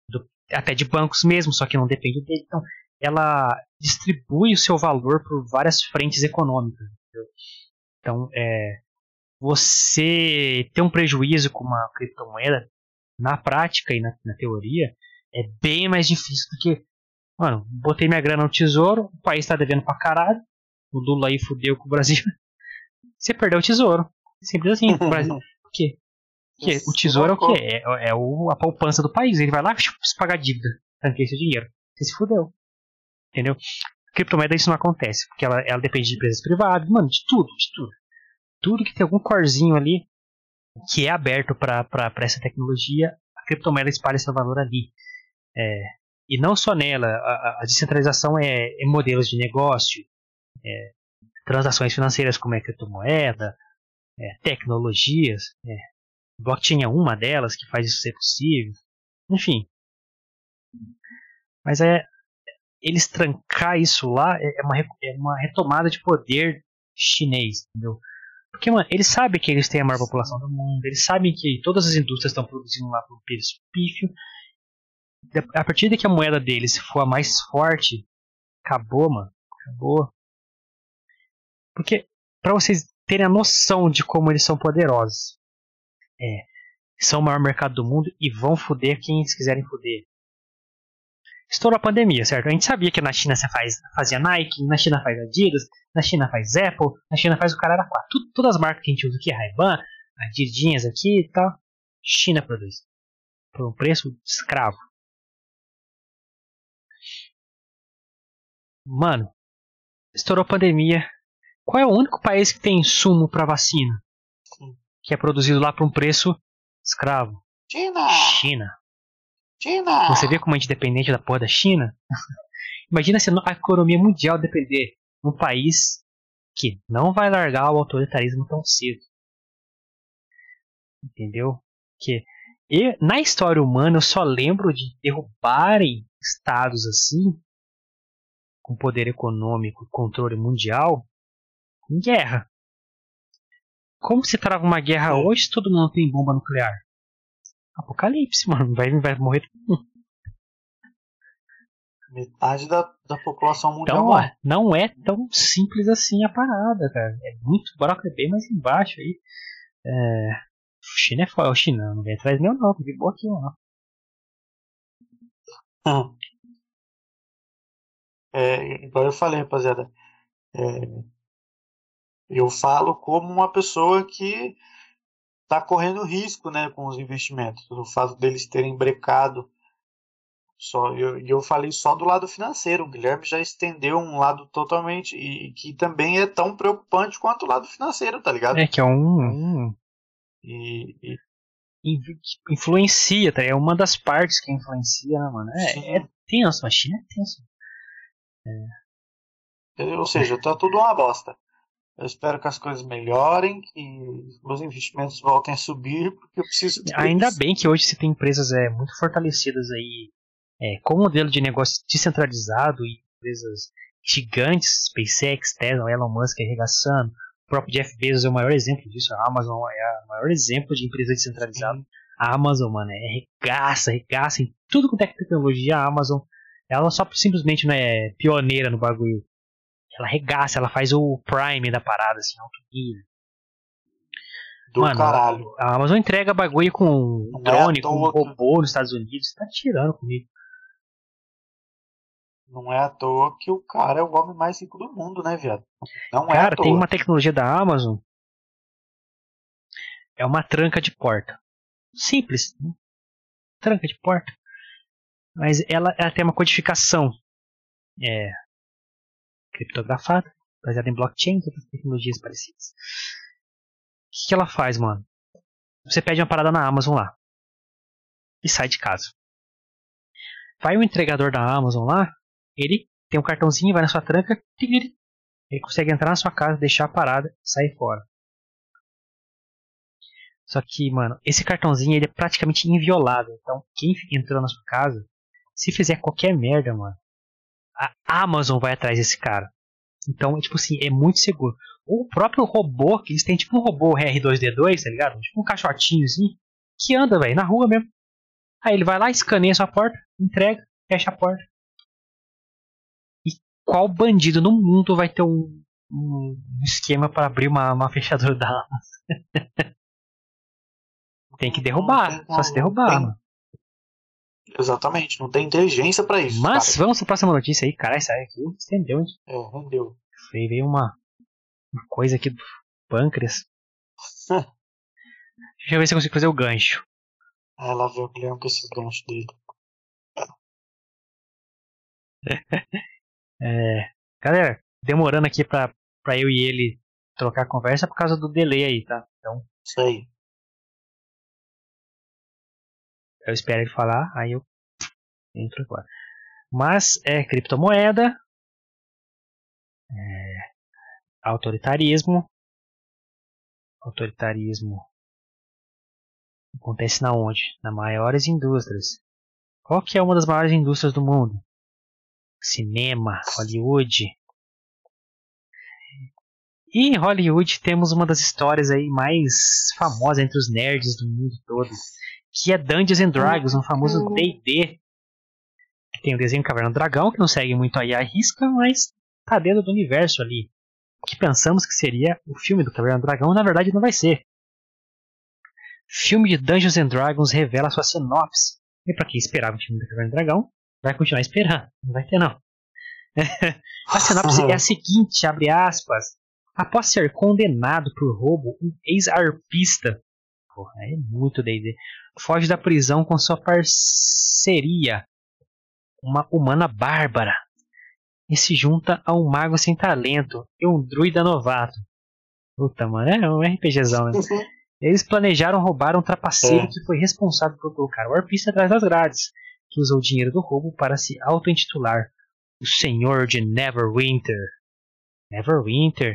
do, até de bancos mesmo, só que não depende dele. Então, ela distribui o seu valor por várias frentes econômicas. Entendeu? Então, é, você ter um prejuízo com uma criptomoeda, na prática e na, na teoria, é bem mais difícil do que, mano, botei minha grana no tesouro, o país está devendo pra caralho, o Lula aí fudeu com o Brasil, você perdeu o tesouro. Simples assim. O Brasil, por quê? Porque o tesouro é o quê? É, é o, a poupança do país. Ele vai lá e pagar dívida. Tranquei seu dinheiro. Você se fudeu. Entendeu? Criptomoeda isso não acontece. Porque ela, ela depende de empresas privadas, mano, de tudo, de tudo. Tudo que tem algum corzinho ali que é aberto para essa tecnologia, a criptomoeda espalha seu valor ali. É, e não só nela, a, a descentralização é, é modelos de negócio, é, transações financeiras como é criptomoeda, é, tecnologias. É, blockchain é uma delas que faz isso ser possível. Enfim. Mas é eles trancar isso lá é, é uma, é uma retomada de poder chinês, entendeu? Porque, mano, eles sabem que eles têm a maior população do mundo, eles sabem que todas as indústrias estão produzindo lá por pífio. A partir de que a moeda deles for a mais forte, acabou, mano. Acabou. Porque, para vocês terem a noção de como eles são poderosos, é, são o maior mercado do mundo e vão foder quem eles quiserem foder. Estourou a pandemia, certo? A gente sabia que na China você faz, fazia Nike, na China faz Adidas, na China faz Apple, na China faz o cara da quatro. Tudo, todas as marcas que a gente usa aqui, Ray-Ban, Adidinhas aqui e tal, China produz. Por um preço escravo. Mano, estourou a pandemia, qual é o único país que tem insumo para vacina? Sim. Que é produzido lá por um preço escravo? China! China. China! Você vê como a gente é dependente da porra da China? Imagina se a economia mundial depender num país que não vai largar o autoritarismo tão cedo. Entendeu? Que e, na história humana eu só lembro de derrubarem estados assim, com poder econômico e controle mundial, guerra. Como se trava uma guerra é. hoje todo mundo tem bomba nuclear? Apocalipse, mano. Vai, vai morrer todo mundo. Metade da, da população mundial. Então, ó, não é tão simples assim a parada, cara. É muito. O buraco é bem mais embaixo aí. É, China é foda. China não vem atrás meu, não. De boa aqui, ó. É, igual eu falei, rapaziada. É, eu falo como uma pessoa que está correndo risco né, com os investimentos. O fato deles terem brecado só, eu, eu falei só do lado financeiro. O Guilherme já estendeu um lado totalmente e que também é tão preocupante quanto o lado financeiro, tá ligado? É que é um, um... E, e... influencia, tá? É uma das partes que influencia, né, mano? É, é tenso, a China é tenso. É. Ou seja, tá tudo uma bosta. Eu espero que as coisas melhorem, que os investimentos voltem a subir, porque eu preciso. Ainda bem que hoje você tem empresas é, muito fortalecidas aí é, com um modelo de negócio descentralizado e empresas gigantes, SpaceX, Tesla, Elon Musk arregaçando, o próprio Jeff Bezos é o maior exemplo disso, a Amazon é o maior exemplo de empresa descentralizada. A Amazon, mano, é regaça, regaça em tudo com é tecnologia. A Amazon, ela só simplesmente não é pioneira no bagulho. Ela regaça, ela faz o Prime da parada, assim, alto nível. Do Mano, caralho. A Amazon entrega bagulho com um drone, é com um robô nos Estados Unidos. Tá tirando comigo. Não é à toa que o cara é o homem mais rico do mundo, né, viado? Não é cara, é tem uma tecnologia da Amazon. É uma tranca de porta. Simples. Né? Tranca de porta. Mas ela, ela tem uma codificação é, criptografada, baseada em blockchain e outras tecnologias parecidas. O que, que ela faz, mano? Você pede uma parada na Amazon lá. E sai de casa. Vai o entregador da Amazon lá, ele tem um cartãozinho, vai na sua tranca, ele consegue entrar na sua casa, deixar a parada e sair fora. Só que, mano, esse cartãozinho ele é praticamente inviolável. Então, quem entrou na sua casa, se fizer qualquer merda, mano, a Amazon vai atrás desse cara. Então, tipo assim, é muito seguro. O próprio robô, que eles têm tipo um robô R2D2, tá ligado? Tipo um caixotinho assim, que anda, velho, na rua mesmo. Aí ele vai lá, escaneia sua porta, entrega, fecha a porta qual bandido no mundo vai ter um, um esquema para abrir uma, uma fechadura da Amazon? tem que derrubar, só se derrubar. Tem... Exatamente, não tem inteligência para isso. Mas cara. vamos para a próxima notícia aí, caralho, sai aqui, estendeu, hein? É, rendeu. Veio uma, uma coisa aqui do pâncreas. Deixa eu ver se eu consigo fazer o gancho. Ah, lá vem o Guilherme com esse gancho dele. É, galera, demorando aqui pra, pra eu e ele trocar a conversa por causa do delay aí, tá? Então. Isso aí. Eu espero ele falar, aí eu entro agora. Mas é criptomoeda, é, autoritarismo. Autoritarismo acontece na onde? Nas maiores indústrias. Qual que é uma das maiores indústrias do mundo? cinema, Hollywood. E em Hollywood temos uma das histórias aí mais famosas entre os nerds do mundo todo, que é Dungeons and Dragons, um famoso D&D. Que tem o desenho Caverna do Dragão, que não segue muito aí a risca, mas tá dentro do universo ali. O que pensamos que seria o filme do Caverna do Dragão, na verdade não vai ser. Filme de Dungeons and Dragons revela sua sinopse. E para quem esperava o filme do Caverna do Dragão, vai continuar esperando. Não vai ter, não. a sinopse é a seguinte, abre aspas. Após ser condenado por roubo, um ex-arpista é muito D&D, foge da prisão com sua parceria, uma humana bárbara, e se junta a um mago sem talento e um druida novato. Puta, mano, é um RPGzão, né? Eles planejaram roubar um trapaceiro é. que foi responsável por colocar o arpista atrás das grades, que usou o dinheiro do roubo para se auto-intitular o Senhor de Neverwinter. Neverwinter.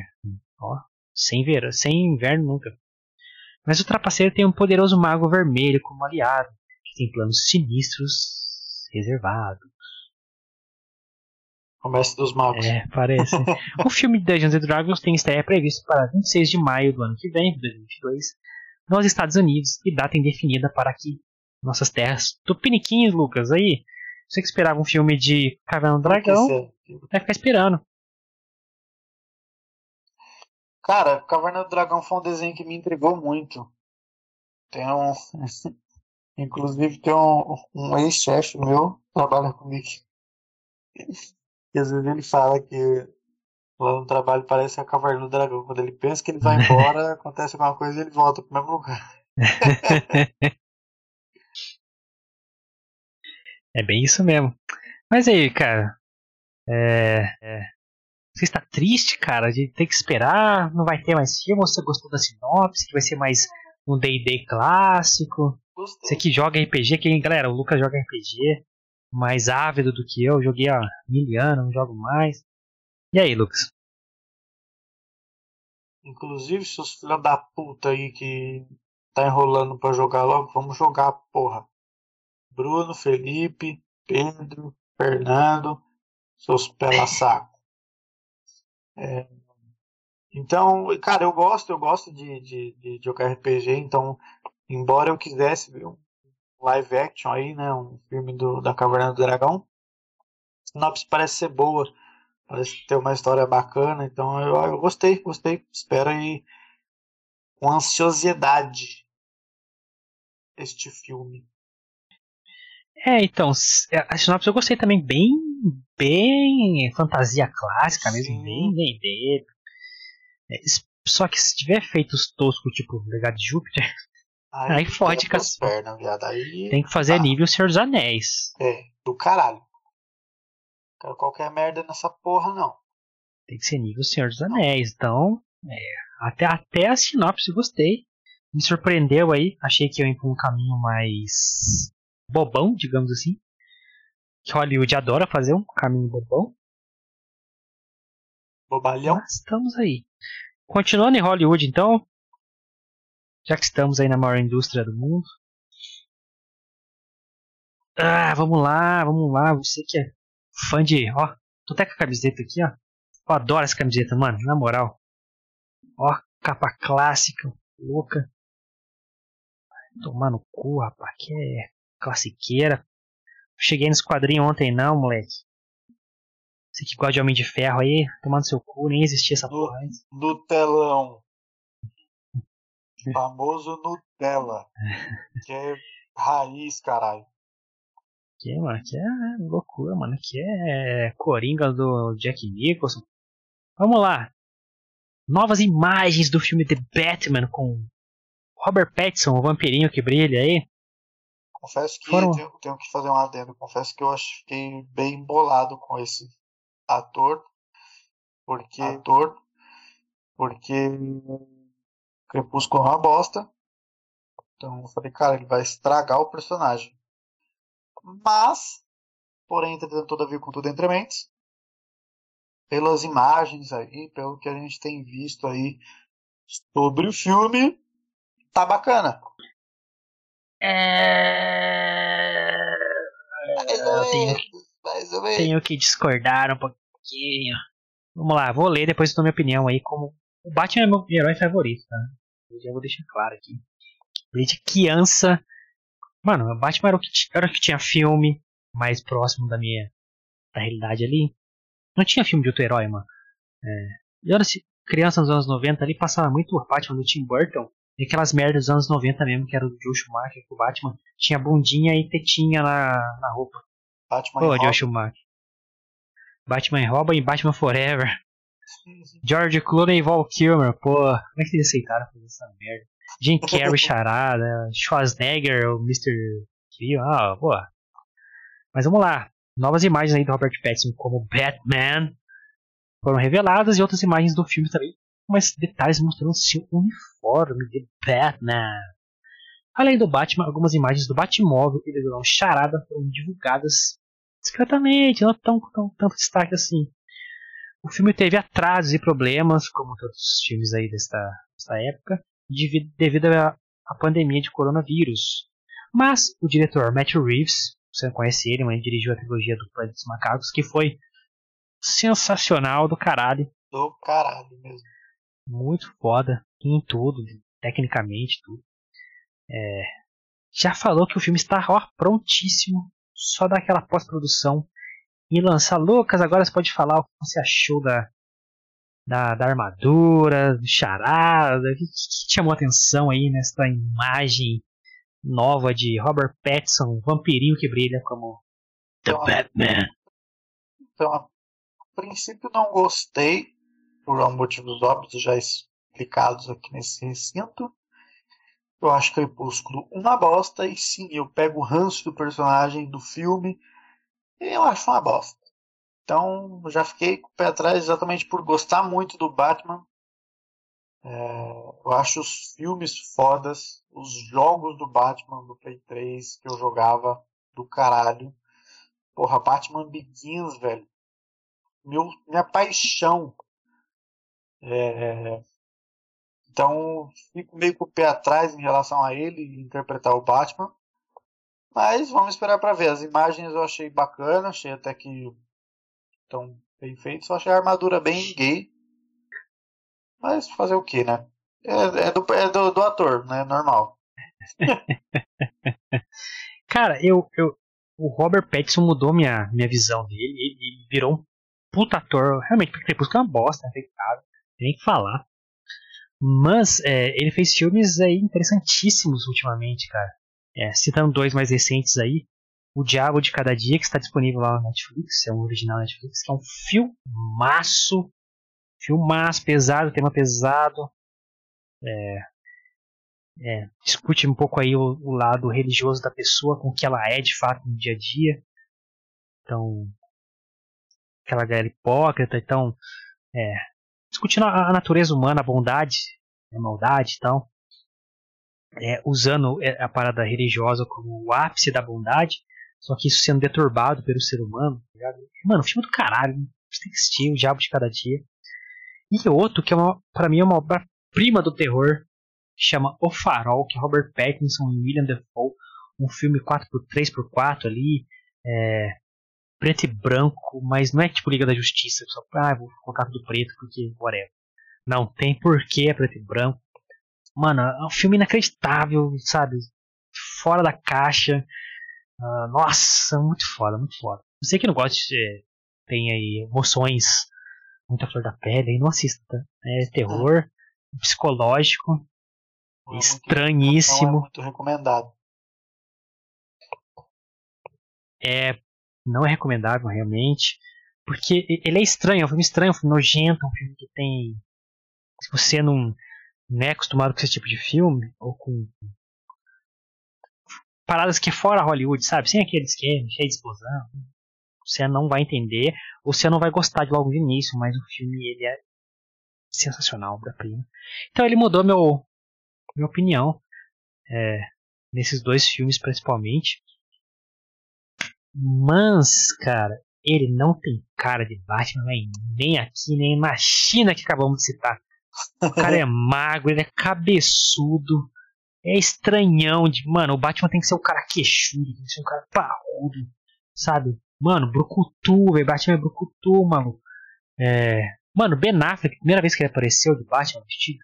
Ó, sem, verão, sem inverno nunca. Mas o trapaceiro tem um poderoso mago vermelho como aliado, que tem planos sinistros reservados. O mestre dos magos. É, parece. o filme Dungeons and Dragons tem estreia prevista para 26 de maio do ano que vem, 2022, nos Estados Unidos, e data indefinida para aqui, nossas terras tupiniquins, Lucas. Aí, você que esperava um filme de Caverna do Dragão, vai ficar esperando. Cara, Caverna do Dragão foi um desenho que me intrigou muito. Tem um. Inclusive tem um, um ex-chefe meu que trabalha comigo. E às vezes ele fala que lá no trabalho parece a Caverna do Dragão. Quando ele pensa que ele vai embora, acontece alguma coisa e ele volta pro mesmo lugar. é bem isso mesmo. Mas aí, cara. É, é, você está triste, cara, de ter que esperar? Não vai ter mais filme? Você gostou da sinopse? Que vai ser mais um D&D clássico? Gostei. Você que joga RPG, que galera, o Lucas joga RPG, mais ávido do que eu, joguei há mil anos, não jogo mais. E aí, Lucas? Inclusive, seus filhos da puta aí que tá enrolando pra jogar logo, vamos jogar, porra. Bruno, Felipe, Pedro, Fernando, seus pela saco. É, então, cara, eu gosto, eu gosto de, de, de jogar RPG, então, embora eu quisesse ver um live action aí, né, um filme do, da Caverna do Dragão, a sinopse parece ser boa, parece ter uma história bacana, então eu, eu gostei, gostei, espero aí com ansiosidade este filme. É, então, a sinopse eu gostei também, bem, bem fantasia clássica mesmo, Sim. bem D&D. É, só que se tiver feitos toscos, tipo Legado de Júpiter, Aí fode, quebra cara. as pernas, viado. Aí, tem que fazer Ah. nível Senhor dos Anéis. é, do caralho. Quero qualquer merda nessa porra, não. Tem que ser nível Senhor dos Anéis. Então, é, até, até a sinopse gostei. Me surpreendeu aí. Achei que eu ia por um caminho mais bobão, digamos assim. Que Hollywood adora fazer um caminho bobão. Bobalhão. Mas estamos aí. Continuando em Hollywood, então. Já que estamos aí na maior indústria do mundo. Ah, vamos lá, vamos lá. Você que é fã de. Ó, tô até com a camiseta aqui, ó. Eu adoro essa camiseta, mano, na moral. Ó, capa clássica, louca. Tomar no cu, rapaz, que é classiqueira. Cheguei nesse quadrinho ontem, não, moleque. Você que gosta de Homem de Ferro aí, tomando seu cu, nem existia essa No- porra antes. Nutelão. Famoso Nutella. Que é raiz, caralho. Que, mano, que é loucura, mano. Que é Coringa do Jack Nicholson. Vamos lá. Novas imagens do filme The Batman com Robert Pattinson, o vampirinho que brilha aí. Confesso que Foram- tenho, tenho que fazer um adendo. Confesso que eu fiquei bem bolado com esse ator. Porque. Ator. Porque. Crepúsculo é uma bosta. Então eu falei, cara, ele vai estragar o personagem. Mas, porém, entretanto, todavia, com tudo entre mentes, pelas imagens aí, pelo que a gente tem visto aí sobre o filme, tá bacana. É... Mais Eu ou tenho- menos. Tenho que discordar um pouquinho. Vamos lá, vou ler depois dou minha opinião aí como. O Batman é meu herói favorito, tá? Eu já vou deixar claro aqui. Desde criança. Mano, o Batman era o que, era o que tinha filme mais próximo da minha. da realidade ali. Não tinha filme de outro herói, mano. É, eu era criança nos anos 90 ali, passava muito o Batman do Tim Burton. E aquelas merdas dos anos 90 mesmo, que era do Joe Schumacher, que o Batman tinha bundinha e tetinha na, na roupa. Batman Pô, Joe. Schumacher. Batman Robin e Batman Forever. George Clooney e Val Kilmer. Pô, como é que eles aceitaram fazer essa merda? Jim Carrey, Charada. Schwarzenegger, o Mr. Kill. Ah, pô. Mas vamos lá. Novas imagens aí do Robert Pattinson como Batman foram reveladas e outras imagens do filme também. Com mais detalhes mostrando seu uniforme de Batman. Além do Batman, algumas imagens do Batmóvel e do vilão Charada foram divulgadas discretamente, não tão, tão tanto destaque assim. o filme teve atrasos e problemas, como todos os filmes aí desta, desta época, devido, devido à, à pandemia de coronavírus. Mas o diretor Matthew Reeves, você não conhece ele, mas ele dirigiu a trilogia do Planeta dos Macacos, que foi sensacional do caralho. Do caralho mesmo. Muito foda em tudo, tecnicamente, tudo. É, já falou que o filme está ó, prontíssimo, só daquela pós-produção e lançar. Lucas, agora você pode falar o que você achou da, da, da armadura, do charada, o que, que chamou atenção aí nessa imagem nova de Robert Pattinson, vampirinho que brilha como The Então, Batman. Então, a princípio não gostei, por motivos óbvios já explicados aqui nesse recinto. Eu acho Crepúsculo uma bosta, e sim, eu pego o ranço do personagem do filme, e eu acho uma bosta. Então, já fiquei com o pé atrás exatamente por gostar muito do Batman. É, eu acho os filmes fodas, os jogos do Batman do Play 3 que eu jogava do caralho. Porra, Batman Begins, velho. Meu, minha paixão. É, então, fico meio com o pé atrás em relação a ele interpretar o Batman. Mas vamos esperar para ver. As imagens eu achei bacana, achei até que estão bem feitas. Só achei a armadura bem gay. Mas fazer o que, né? É, é, do, é do, do ator, né? Normal. Cara, eu, eu, o Robert Pattinson mudou minha, minha visão dele. Ele, ele virou um puta ator. Realmente, porque Crepúsculo é uma bosta, né? Tem nem falar. Mas é, ele fez filmes aí interessantíssimos ultimamente, cara. É, citando dois mais recentes aí. O Diabo de Cada Dia, que está disponível lá na Netflix, é um original Netflix, que é um filmaço. Filmaço, pesado, tema pesado. É, é, discute um pouco aí o, o, lado religioso da pessoa, com o que ela é de fato no dia a dia. Então, aquela galera hipócrita, então, é, discutindo a, a, natureza humana, a bondade, a maldade e tal. É, usando a parada religiosa como o ápice da bondade, só que isso sendo deturbado pelo ser humano. Tá Mano, filme do caralho, você tem que assistir O Diabo de Cada Dia. E outro que é uma, pra mim é uma obra-prima do terror, chama O Farol, que é Robert Pattinson e William Dafoe, um filme 4x3x4 ali, é, preto e branco, mas não é tipo Liga da Justiça, só ah, vou colocar tudo preto porque whatever. Não, tem porquê é preto e branco. Mano, é um filme inacreditável, sabe? Fora da caixa. Uh, nossa, muito foda, muito foda. Você que não gosta de. Tem aí emoções, muita flor da pele, aí não assista, tá? É terror, psicológico, é estranhíssimo. Muito, não é muito recomendado. É, não é recomendável realmente, porque ele é estranho, é um filme estranho, um filme nojento, um filme que tem. Se você não, não é acostumado com esse tipo de filme, ou com paradas que é fora Hollywood, sabe? Sem aquele esquema, cheio de explosão, você não vai entender, ou você não vai gostar de logo de início, mas o filme ele é sensacional, obra-prima. Então ele mudou meu, minha opinião é, nesses dois filmes principalmente. Mas, cara, ele não tem cara de Batman nem, nem aqui, nem na China que acabamos de citar. O cara é magro, ele é cabeçudo, é estranhão de. Mano, o Batman tem que ser um cara queixudo, tem que ser um cara parrudo, sabe? Mano, Brucutu, velho. Batman é Brucutu, mano. É. Mano, Ben Affleck, primeira vez que ele apareceu de Batman vestido,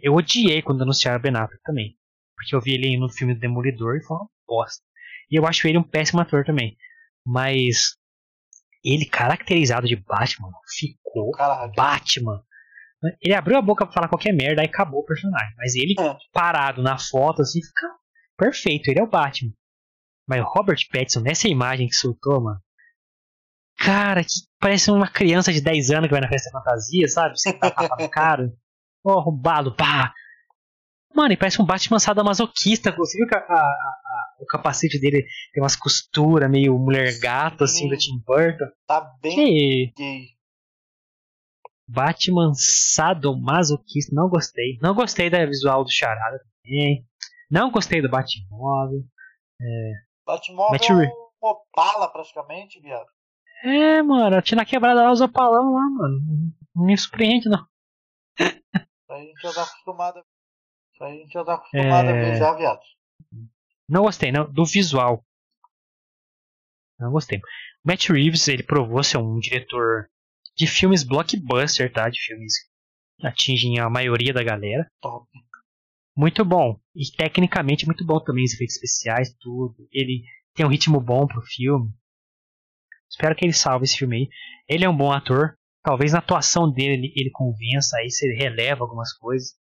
eu odiei quando anunciaram Ben Affleck também. Porque eu vi ele no filme do Demolidor e foi uma bosta. E eu acho ele um péssimo ator também. Mas ele caracterizado de Batman ficou Caralho. Batman. Ele abriu a boca pra falar qualquer merda e acabou o personagem. Mas ele É. parado na foto assim fica perfeito. Ele é o Batman. Mas o Robert Pattinson, nessa imagem que soltou, mano. Cara, que parece uma criança de 10 anos que vai na festa fantasia, sabe? Você tá tapa no cara. Ó, roubado, pá. Mano, ele parece um Batman sadomasoquista. Você viu que a- a- a- o capacete dele tem umas costuras meio mulher gato, assim, Sim. do Tim Burton. Tá bem Que gay. Batman sadomasoquista. Não gostei. Não gostei da visual do Charada também. Não gostei do Batmóvel. Batmóvel Matt é um Opala praticamente, viado. É, mano, a Tina Quebrada lá usa palão lá, mano. Não me surpreende, não. A gente já tá acostumado. A gente já tá acostumado É. a ver já, viado. Não gostei, não, do visual. Não gostei. Matt Reeves, ele provou ser um diretor de filmes blockbuster, tá? De filmes que atingem a maioria da galera. Top. Muito bom. E tecnicamente muito bom também, os efeitos especiais, tudo. Ele tem um ritmo bom pro filme. Espero que ele salve esse filme aí. Ele é um bom ator. Talvez na atuação dele ele, ele convença, aí se ele releva algumas coisas.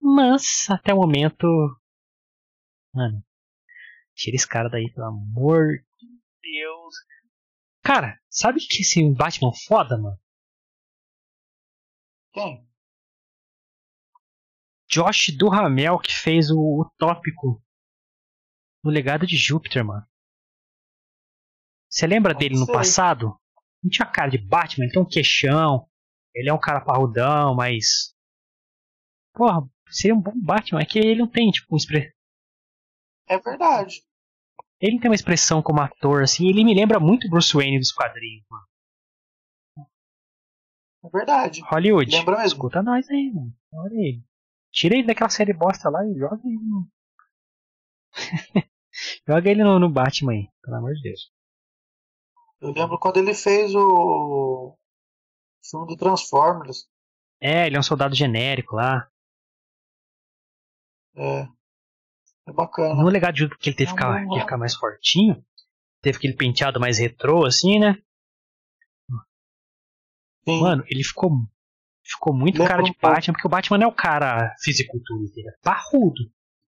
Mas, até o momento. Mano, tira esse cara daí, pelo amor de Deus. Cara, sabe que esse Batman foda, mano? Quem? Josh Duhamel que fez o, o tópico no legado de Júpiter, mano. Você lembra dele no passado? Não tinha cara de Batman, ele tem um queixão. Ele é um cara parrudão, mas. Porra, seria um bom Batman. É que ele não tem, tipo, um expre... É verdade. Ele tem uma expressão como ator, assim. Ele me lembra muito Bruce Wayne dos quadrinhos, mano. É verdade. Hollywood. Lembra mesmo. Escuta nós aí, mano. Olha aí. Tira ele daquela série bosta lá e joga ele no. joga ele no, no Batman aí, pelo amor de Deus. Eu lembro quando ele fez o filme do Transformers. É, ele é um soldado genérico lá. É. É bacana. No legado de que ele teve que É um ficar, bom que ficar mais fortinho. Teve aquele penteado mais retrô, assim, né? Sim. Mano, ele ficou. Ficou muito cara de um. Batman, porque o Batman não é o cara fisiculturista, ele é parrudo.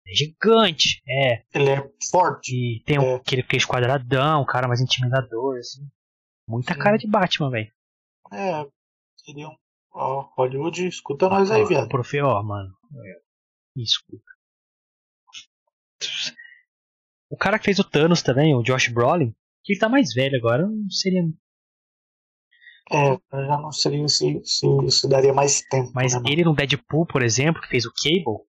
É gigante, é. Ele é forte. E tem um, É. aquele queixo quadradão, um cara mais intimidador, assim. Muita Sim. cara de Batman, velho. É. Seria um. Ó, Hollywood, escuta nós aí, Ó, viado. Profe, ó, mano. Escuta. O cara que fez o Thanos também, o Josh Brolin, que ele tá mais velho agora, não seria. É, já não seria se, se, se daria mais tempo. Mas né, ele no Deadpool, por exemplo, que fez o Cable.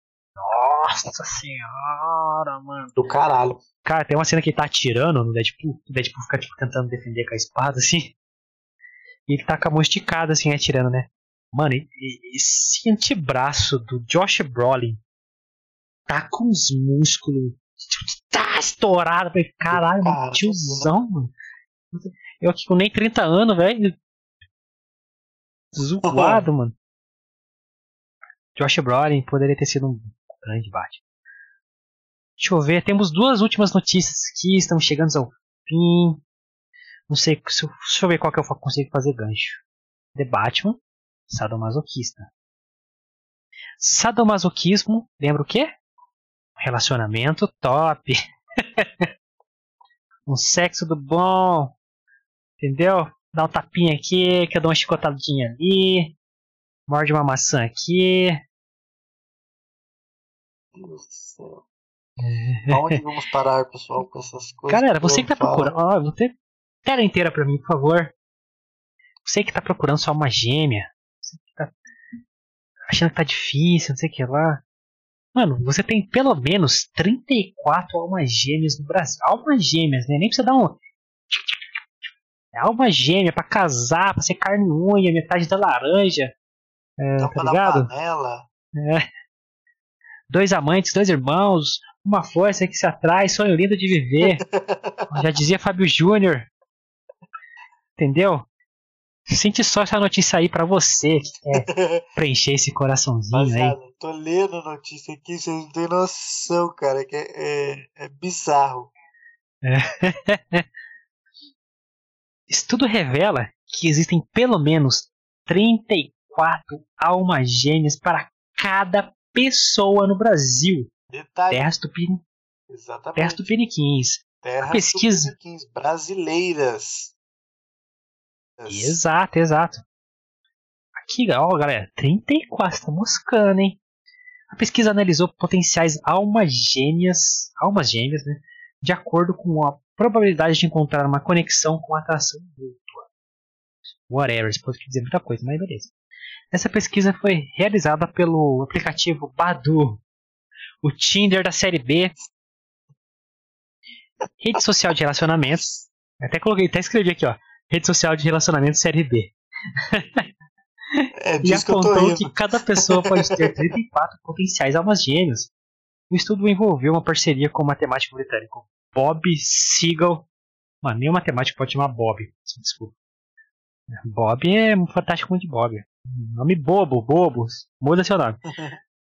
Nossa senhora, mano. Do caralho. Cara, tem uma cena que ele tá atirando no Deadpool. O Deadpool fica tipo, tentando defender com a espada, assim. E ele tá com a mão esticada, assim, atirando, né? Mano, e- e- esse antebraço do Josh Brolin tá com os músculos. Tá estourado. Falei, caralho, Cara, tiozão, mano. Eu aqui com nem 30 anos, velho. Zoado, mano. Josh Brolin poderia ter sido um grande Batman. Deixa eu ver, temos duas últimas notícias aqui, estamos chegando ao fim. Não sei, se eu- deixa eu ver qual que eu consigo fazer gancho. The Batman, sadomasoquista. Sadomasoquismo, lembra o quê? Relacionamento top. um sexo do bom. Entendeu? Dá um tapinha aqui, que eu dou uma chicotadinha ali. Morde uma maçã aqui. Meu Deus do céu. Aonde vamos parar, pessoal, com essas coisas? Galera, você que tá procurando. Ó, você. Tela inteira pra mim, por favor. Você que tá procurando só uma gêmea. Você que tá achando que tá difícil, não sei o que lá. Mano, você tem pelo menos 34 almas gêmeas no Brasil. Almas gêmeas, né? Nem precisa dar um. É alma gêmea pra casar, pra ser carne unha, metade da laranja. É, Tampa tá ligado? panela. Dois amantes, dois irmãos, uma força que se atrai, sonho lindo de viver. Já dizia Fábio Júnior. Entendeu? Sente só essa notícia aí pra você que quer preencher esse coraçãozinho aí. Rapaziada, tô lendo a notícia aqui, vocês não têm noção, cara, que é, é, é bizarro. Estudo revela que existem pelo menos 34 almas gêmeas para cada pessoa no Brasil. Detalhe, Terras, Tupini, exatamente. terras Tupiniquins. Terras pesquisa. tupiniquins brasileiras. Exato, exato. Aqui, ó, galera, 34, tá moscando, hein? A pesquisa analisou potenciais almas gêmeas, almas gêmeas, né? De acordo com a probabilidade de encontrar uma conexão com a atração mútua. Whatever, isso pode dizer muita coisa, mas beleza. Essa pesquisa foi realizada pelo aplicativo Badu, o Tinder da série B, rede social de relacionamentos. Até coloquei, até escrevi aqui, ó. Rede social de relacionamento série B. É E que apontou rindo. que cada pessoa pode ter 34 potenciais almas gêmeas. O estudo envolveu uma parceria com o matemático britânico Bob Siegel. Mano, o matemático pode chamar Bob. Desculpa. Bob é um fantástico de Bob. Nome bobo, bobos. Muda seu nome.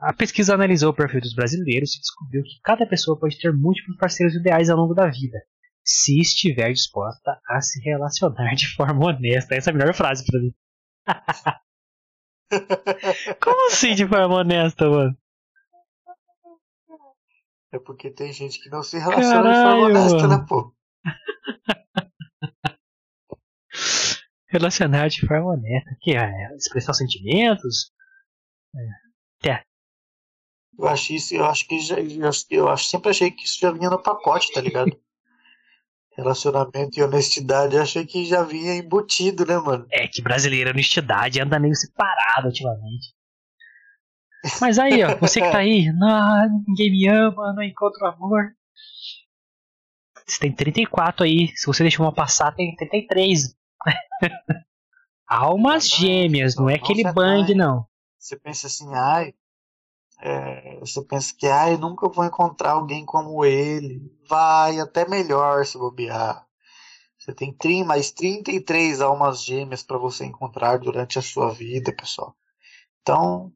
A pesquisa analisou o perfil dos brasileiros e descobriu que cada pessoa pode ter múltiplos parceiros ideais ao longo da vida, se estiver disposta a se relacionar de forma honesta. Essa é a melhor frase pra mim. Como assim de forma honesta, mano? É porque tem gente que não se relaciona de forma Caralho, honesta, mano. né, pô? Relacionar de forma honesta. Que é expressar sentimentos? Eu acho isso, eu acho que já, eu, eu acho, sempre achei que isso já vinha no pacote, tá ligado? Relacionamento e honestidade, eu achei que já vinha embutido, né, mano? É que brasileiro, honestidade, anda meio separado ultimamente. Mas aí, ó, você que tá aí, não, ninguém me ama, não encontro amor. Você tem 34 aí, se você deixou uma passar, tem 33. Almas gêmeas, não é não aquele bang, não. Você pensa assim, ai, é, você pensa que, ai, eu nunca vou encontrar alguém como ele. Vai, até melhor se bobear. Você tem trin- mais 33 almas gêmeas para você encontrar durante a sua vida, pessoal. Então,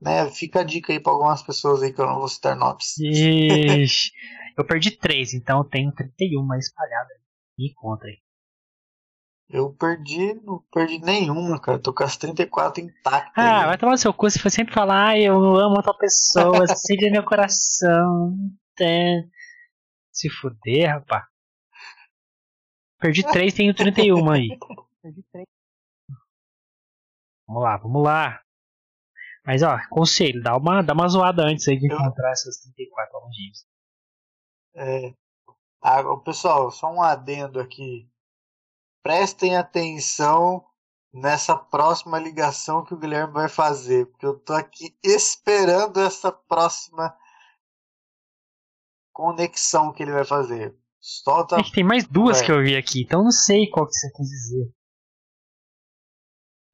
né, fica a dica aí para algumas pessoas aí que eu não vou citar nomes. Ixi, eu perdi 3, então eu tenho 31 aí espalhada. Me conta aí. Eu perdi, não perdi nenhuma, cara. Tô com as 34 intactas. Ah, aí. vai tomar no seu cu, você foi sempre falar, ah, eu amo outra pessoa, é meu coração. Tem. Se fuder, rapá. Perdi 3, tenho 31 aí. Perdi 3. Vamos lá, vamos lá. Mas ó, conselho, dá uma, dá uma zoada antes aí de Eu- encontrar essas 34 almogêmeos. É. Ah, pessoal, só um adendo aqui. Prestem atenção nessa próxima ligação que o Guilherme vai fazer, porque eu tô aqui esperando essa próxima conexão que ele vai fazer. Solta. Que tem mais duas Vai. que eu vi aqui, então não sei qual que você quis dizer.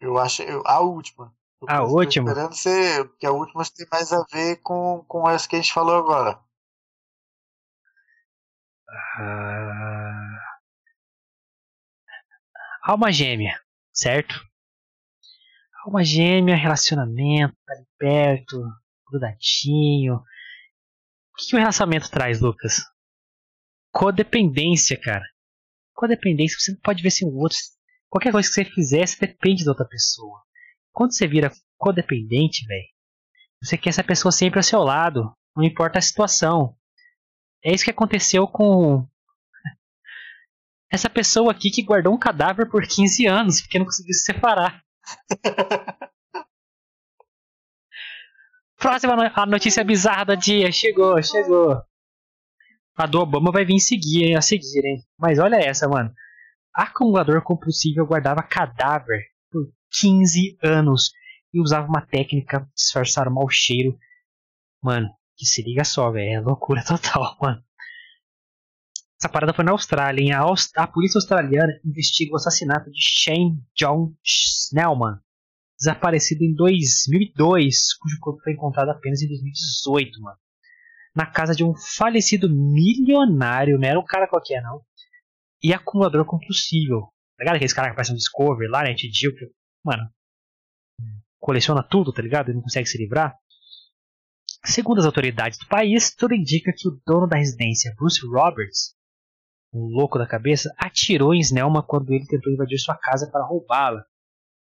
Eu acho. eu- a última. Eu A última? esperando você, porque a última tem mais a ver com, com essa que a gente falou agora. Ah. Alma gêmea, certo? Alma gêmea, relacionamento, tá ali perto, grudadinho. O que, o relacionamento traz, Lucas? Codependência, cara. Codependência, você não pode ver sem o outro. Qualquer coisa que você fizer, você depende da outra pessoa. Quando você vira codependente, velho, você quer essa pessoa sempre ao seu lado, não importa a situação. É isso que aconteceu com essa pessoa aqui que guardou um cadáver por 15 anos porque não conseguiu se separar. Próxima no- a notícia bizarra do dia. Chegou, chegou. A do Obama vai vir seguir, a seguir, hein? Mas olha essa, mano. Acumulador compulsivo guardava cadáver por 15 anos e usava uma técnica de disfarçar o mau cheiro. Mano, que se liga só, velho. É loucura total, mano. Essa parada foi na Austrália, hein? A, Aus- a polícia australiana investiga o assassinato de Shane John Snellman, desaparecido em 2002, cujo corpo foi encontrado apenas em 2018, mano. Na casa de um falecido milionário, não era um cara qualquer, não. E acumulador compulsivo. Tá ligado? Aqueles caras que aparecem no Discovery lá, né? Tio, que, mano, coleciona tudo, tá ligado? E não consegue se livrar. Segundo as autoridades do país, tudo indica que o dono da residência, Bruce Roberts, um louco da cabeça, atirou em Snellman quando ele tentou invadir sua casa para roubá-la.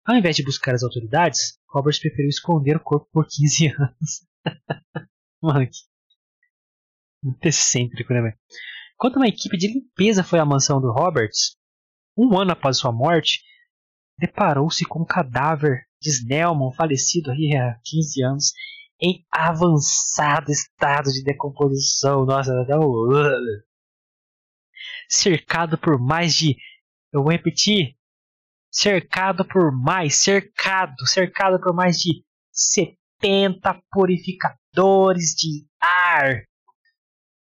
Ao invés de buscar as autoridades, Roberts preferiu esconder o corpo por 15 anos. Mano, que... Muito excêntrico, né, velho? Quando uma equipe de limpeza foi à mansão do Roberts, um ano após sua morte, deparou-se com o cadáver de Snellman, falecido há 15 anos, em avançado estado de decomposição. Nossa, até o. Cercado por mais de. Eu vou repetir. Cercado por mais. Cercado. Cercado por mais de 70 purificadores de ar.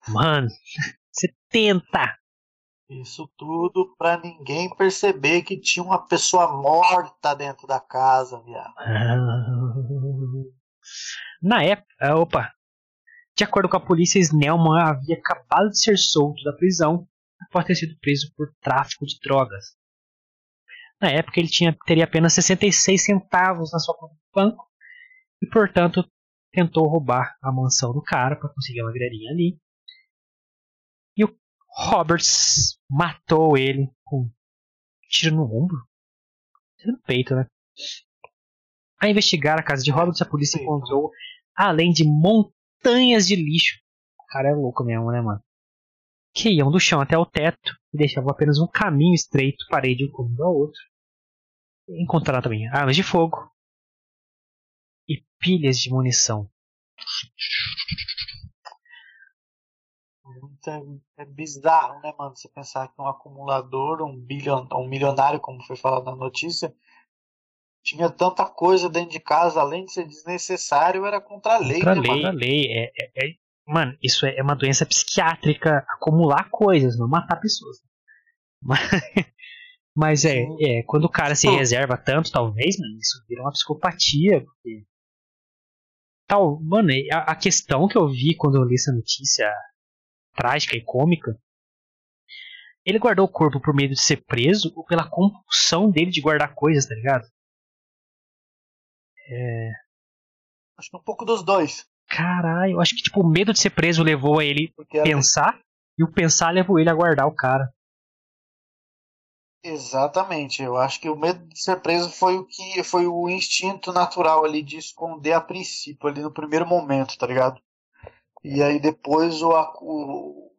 Mano, 70! Isso tudo pra ninguém perceber que tinha uma pessoa morta dentro da casa, viado. Na época, ah, opa, de acordo com a polícia, Snellman havia acabado de ser solto da prisão após ter sido preso por tráfico de drogas. Na época, ele tinha, teria apenas 66 centavos na sua conta do banco e, portanto, tentou roubar a mansão do cara para conseguir uma graninha ali. E o Roberts matou ele com um tiro no ombro, tiro no peito, né? A investigar a casa de Roberts, a polícia encontrou, além de montanhas de lixo, o cara é louco mesmo, né, mano? Que iam do chão até o teto e deixavam apenas um caminho estreito, parede um cômodo ao outro. Encontraram também armas de fogo e pilhas de munição. É, é bizarro, né, mano? Você pensar que um acumulador, um, bilhon, um milionário, como foi falado na notícia, tinha tanta coisa dentro de casa, além de ser desnecessário, era contra a lei. Contra a né, lei, mano? É, é, é- mano, isso é uma doença psiquiátrica, acumular coisas, não matar pessoas. Mas, mas é, é, quando o cara se Pô. reserva tanto, talvez, mano, isso vira uma psicopatia. Porque... Tal, mano, a, a questão que eu vi quando eu li essa notícia trágica e cômica, ele guardou o corpo por medo de ser preso ou pela compulsão dele de guardar coisas, tá ligado? Acho que um pouco dos dois. Caralho, eu acho que tipo, o medo de ser preso levou a ele Porque era- pensar e o pensar levou ele a guardar o cara. Exatamente. Eu acho que o medo de ser preso foi o que foi o instinto natural ali de esconder a princípio, ali no primeiro momento, tá ligado? E aí depois o, o,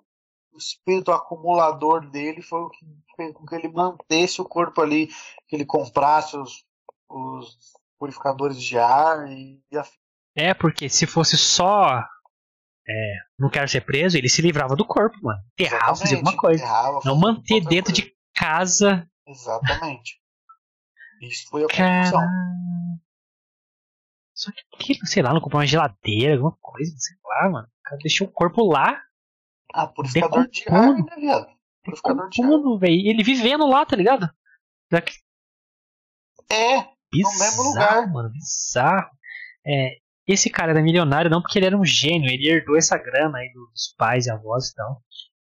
o espírito acumulador dele foi o que fez com que ele mantesse o corpo ali, que ele comprasse os, os purificadores de ar e, e a É, porque se fosse só é, não quero ser preso, ele se livrava do corpo, mano. Enterrava, fazia alguma coisa. enterrava, Não manter dentro coisa. de casa. Exatamente. Isso foi a Cara. conclusão. Só que, sei lá, não comprou uma geladeira, alguma coisa, sei lá, mano. O cara deixou o corpo lá, Ah, purificador de ar, né, viado? Purificador de ar. velho. Ele vivendo lá, tá ligado? É, Bizarro, mesmo lugar. mano, bizarro. É, esse cara era milionário não porque ele era um gênio, ele herdou essa grana aí dos pais e avós e tal.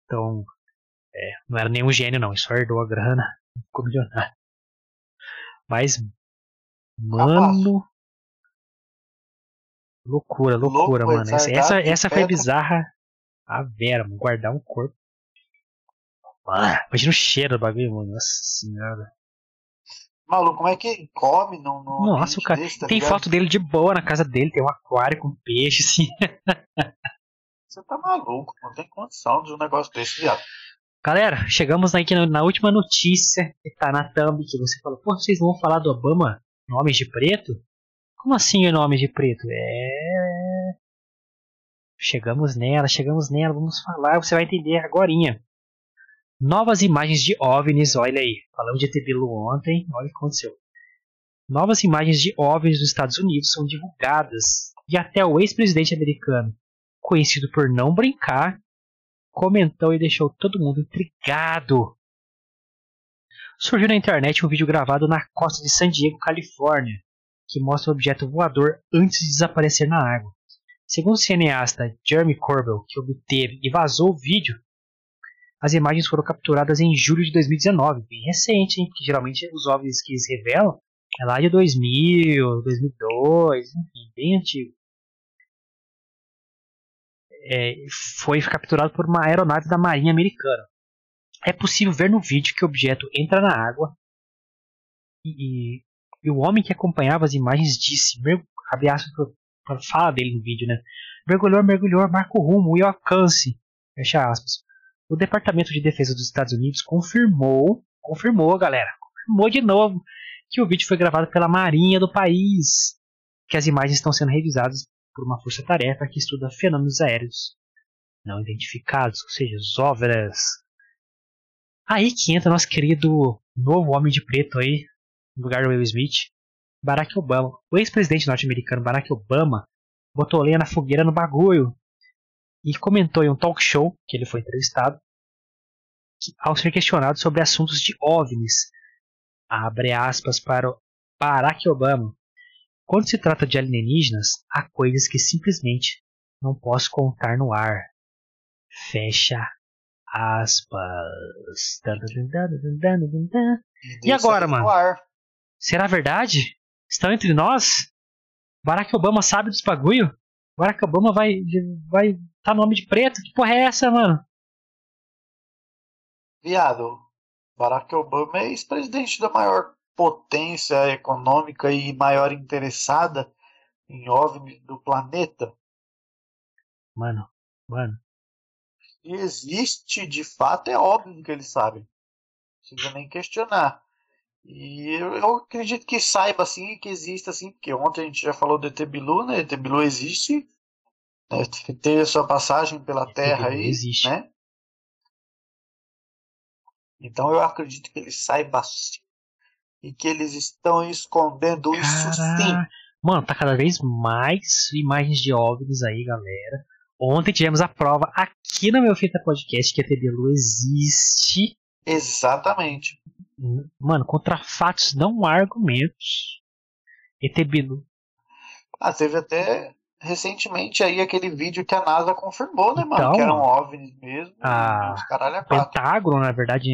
Então, é, não era nenhum gênio não, ele só herdou a grana ficou milionário. Mas, mano... Loucura, loucura, Louco, mano. Essa, essa, essa foi bizarra a vera, mano. Guardar um corpo. Mano, imagina o cheiro do bagulho, mano. Nossa senhora. Maluco, como é que come no, no Nossa, o cara. desse, tá Tem ligado? foto dele de boa na casa dele, tem um aquário com peixe, assim. Você tá maluco, não tem condição de um negócio desse, viado. Galera, chegamos aqui na, última notícia que tá na thumb que você falou, pô, vocês vão falar do Obama no Homens de Preto? Como assim o Homens de Preto? É. Chegamos nela, chegamos nela, vamos falar, você vai entender agorinha. Novas imagens de OVNIs, olha aí, falamos de ET Bilu ontem, olha o que aconteceu. Novas imagens de OVNIs dos Estados Unidos são divulgadas e até o ex-presidente americano, conhecido por não brincar, comentou e deixou todo mundo intrigado. Surgiu na internet um vídeo gravado na costa de San Diego, Califórnia, que mostra o objeto voador antes de desaparecer na água. Segundo o cineasta Jeremy Corbell, que obteve e vazou o vídeo, as imagens foram capturadas em julho de 2019, bem recente, hein? Porque geralmente os OVNIs que eles revelam é lá de 2000, 2002, enfim, bem antigo. É, foi capturado por uma aeronave da Marinha Americana. É possível ver no vídeo que o objeto entra na água e, e- e o homem que acompanhava as imagens disse, aspas para fala dele no vídeo, né? Mergulhou, mergulhou, marca o rumo e o alcance. Fecha aspas. O Departamento de Defesa dos Estados Unidos confirmou, confirmou, galera, confirmou de novo que o vídeo foi gravado pela Marinha do país, que as imagens estão sendo revisadas por uma força-tarefa que estuda fenômenos aéreos não identificados, ou seja, os OVNIs. Aí que entra nosso querido novo Homem de Preto aí, no lugar do Will Smith, Barack Obama. O ex-presidente norte-americano Barack Obama botou lenha na fogueira no bagulho e comentou em um talk show que ele foi entrevistado ao ser questionado sobre assuntos de OVNIs. Abre aspas para o Barack Obama. Quando se trata de alienígenas, há coisas que simplesmente não posso contar no ar. Fecha aspas. E agora, mano? Será verdade? Estão entre nós? Barack Obama sabe dos bagulho? Barack Obama vai vai tá no nome de preto? Que porra é essa, mano? Viado, Barack Obama é ex-presidente da maior potência econômica e maior interessada em OVNI do planeta. Mano, mano. Se existe de fato, é óbvio que ele sabe. Não precisa nem questionar. E eu, eu, acredito que saiba assim, que exista assim, porque ontem a gente já falou do Etebilu, né? Etebilu existe. Né? Tem a sua passagem pela Terra aí, existe. né? Então eu acredito que ele saiba sim. E que eles estão escondendo Caraca. isso sim. Mano, tá cada vez mais imagens de OVNIs aí, galera. Ontem tivemos a prova aqui no meu Fita Podcast que a Etebilu existe. Exatamente. Mano, contra fatos, não argumentos. Etebilu. Ah, teve até recentemente aí aquele vídeo que a NASA confirmou, né, mano? Então, que eram OVNIs mesmo. A... Os caralho a Pentágono, na verdade,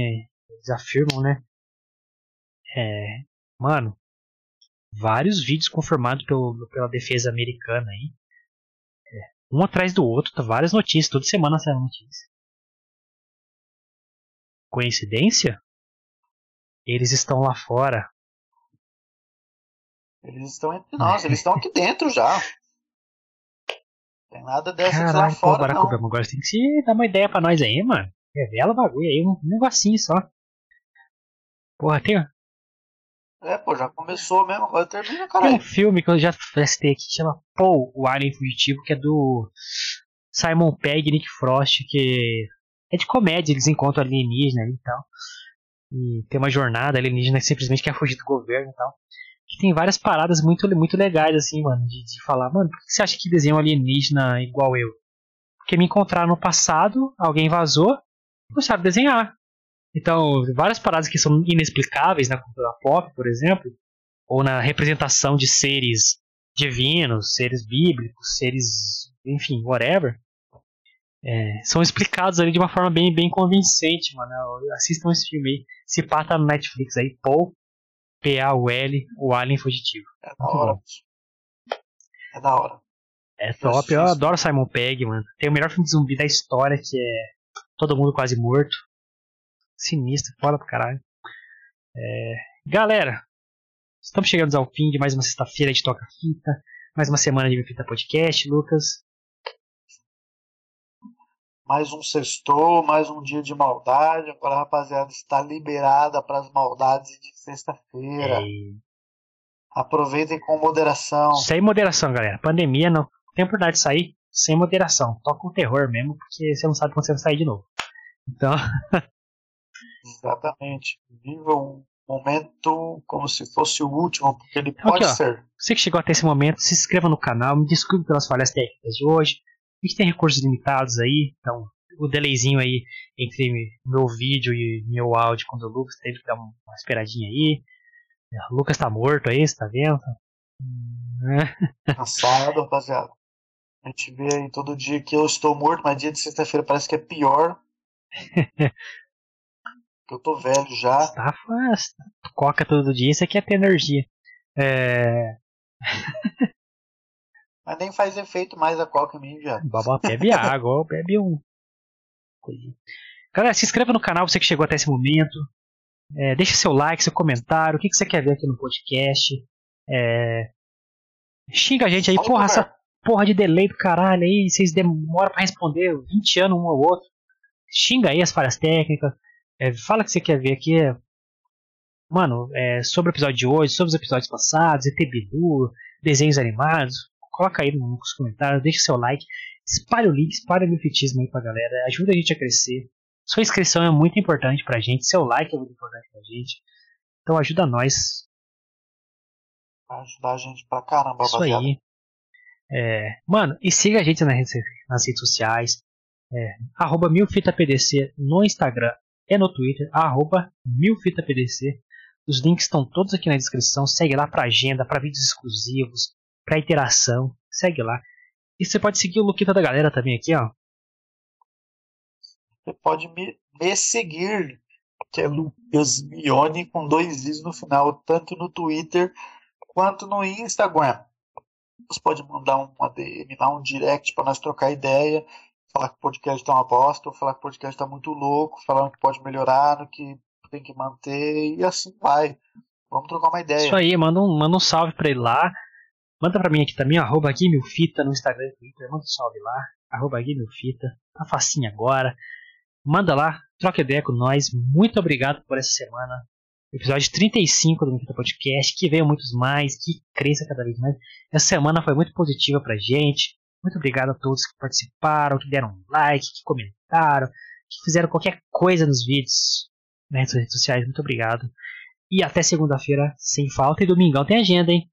eles afirmam, né? É... Mano, vários vídeos confirmados pelo, pela defesa americana aí. É, um atrás do outro, tá várias notícias, toda semana sai notícia. Coincidência? Eles estão lá fora. Eles estão entre nós, eles estão aqui dentro já. Tem nada dessas lá fora, pô, Barack não. Obama, agora tem que se dar uma ideia pra nós aí, mano. Revela o bagulho aí, um negocinho só. Porra, tem. É, pô, já começou mesmo, agora termina, cara. Tem um filme que eu já testei aqui que chama Paul, o Alien Fugitivo, que é do Simon Pegg e Nick Frost, que é de comédia, eles encontram alienígena e tal. E tem uma jornada alienígena que simplesmente quer fugir do governo e tal que tem várias paradas muito, muito legais, assim, mano, de, de falar, mano, por que você acha que desenha um alienígena igual eu? Porque me encontraram no passado, alguém vazou, não sabe desenhar. Então, várias paradas que são inexplicáveis na cultura pop, por exemplo, ou na representação de seres divinos, seres bíblicos, seres, enfim, whatever, é, são explicados ali de uma forma bem, bem convincente, mano. Assistam esse filme aí. Se pata no Netflix aí, Paul, P-A-U-L, o Alien Fugitivo. É da hora. É da hora. É top, eu adoro Simon Pegg, mano. Tem o melhor filme de zumbi da história, que é Todo Mundo Quase Morto. Sinistro, foda pro caralho. É... Galera, estamos chegando ao fim de mais uma sexta-feira de Toca Fita. Mais uma semana de Fita Podcast, Lucas mais um sextou, mais um dia de maldade. Agora a rapaziada está liberada para as maldades de sexta-feira. Aproveitem com moderação. Sem moderação, galera. Pandemia não tem oportunidade de sair sem moderação. Toca o terror mesmo, porque você não sabe quando você vai sair de novo. Então. Exatamente. Viva um momento como se fosse o último, porque ele então, pode aqui, ser. Você que chegou até esse momento, se inscreva no canal, me desculpe pelas falhas técnicas de hoje. A gente tem recursos limitados aí, então o delayzinho aí entre meu vídeo e meu áudio quando o Lucas teve que dar uma esperadinha aí. O Lucas tá morto aí, você tá vendo? Cansado, rapaziada. A gente vê aí todo dia que eu estou morto, mas dia de sexta-feira parece que é pior. eu tô velho já. Tá fácil. Coca todo dia, isso aqui é ter energia. É. Mas nem faz efeito mais a coca já. Baba, bebe água, bebe um. Galera, se inscreva no canal, você que chegou até esse momento. É, deixe seu like, seu comentário, o que, que você quer ver aqui no podcast. É, xinga a gente aí, porra, essa porra de delay do caralho aí, vocês demoram pra responder 20 anos um ao outro. Xinga aí as falhas técnicas. É, fala o que você quer ver aqui. Mano, é, sobre o episódio de hoje, sobre os episódios passados, ET Bilu, desenhos animados. Coloca aí nos comentários, deixa seu like, espalhe o link, espalhe o mifitismo aí pra galera, ajuda a gente a crescer. Sua inscrição é muito importante pra gente, seu like é muito importante pra gente. Então ajuda nós. Vai ajudar a gente pra caramba, Isso baseado. aí. É, mano, e siga a gente nas redes, nas redes sociais. É, arroba milfitapdc no Instagram é no Twitter, arroba milfitapdc. Os links estão todos aqui na descrição. Segue lá para agenda, para vídeos exclusivos, para interação. Segue lá. E você pode seguir o Luquita da galera também aqui, ó. Você pode me, me seguir, que é Lucas Mione com dois is no final, tanto no Twitter quanto no Instagram. Você pode mandar um ADM lá, um direct para nós trocar ideia, falar que o podcast está uma bosta, ou falar que o podcast está muito louco, falando que pode melhorar, no que tem que manter, e assim vai. Vamos trocar uma ideia. Isso aí, manda um, manda um salve para ele lá. Manda pra mim aqui também, arroba Guimilfita no Instagram e Twitter. Manda um salve lá, arroba Guimilfita. Tá facinho agora. Manda lá, troca ideia com nós. Muito obrigado por essa semana. Episódio 35 do Mifita Podcast, que venham muitos mais, que cresça cada vez mais. Essa semana foi muito positiva pra gente. Muito obrigado a todos que participaram, que deram like, que comentaram, que fizeram qualquer coisa nos vídeos nas redes sociais. Muito obrigado. E até segunda-feira, sem falta. E domingão tem agenda, hein?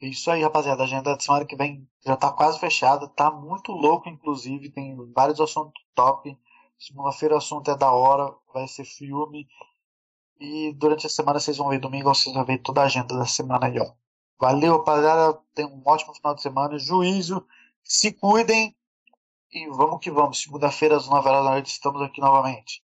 Isso aí, rapaziada. A agenda da semana que vem já tá quase fechada. Tá muito louco, inclusive. Tem vários assuntos top. Segunda-feira o assunto é da hora. Vai ser filme. E durante a semana vocês vão ver. Domingo vocês vão ver toda a agenda da semana aí, ó. Valeu, rapaziada. Tenham um ótimo final de semana. Juízo. Se cuidem. E vamos que vamos. Segunda-feira, às 9 horas da noite, estamos aqui novamente.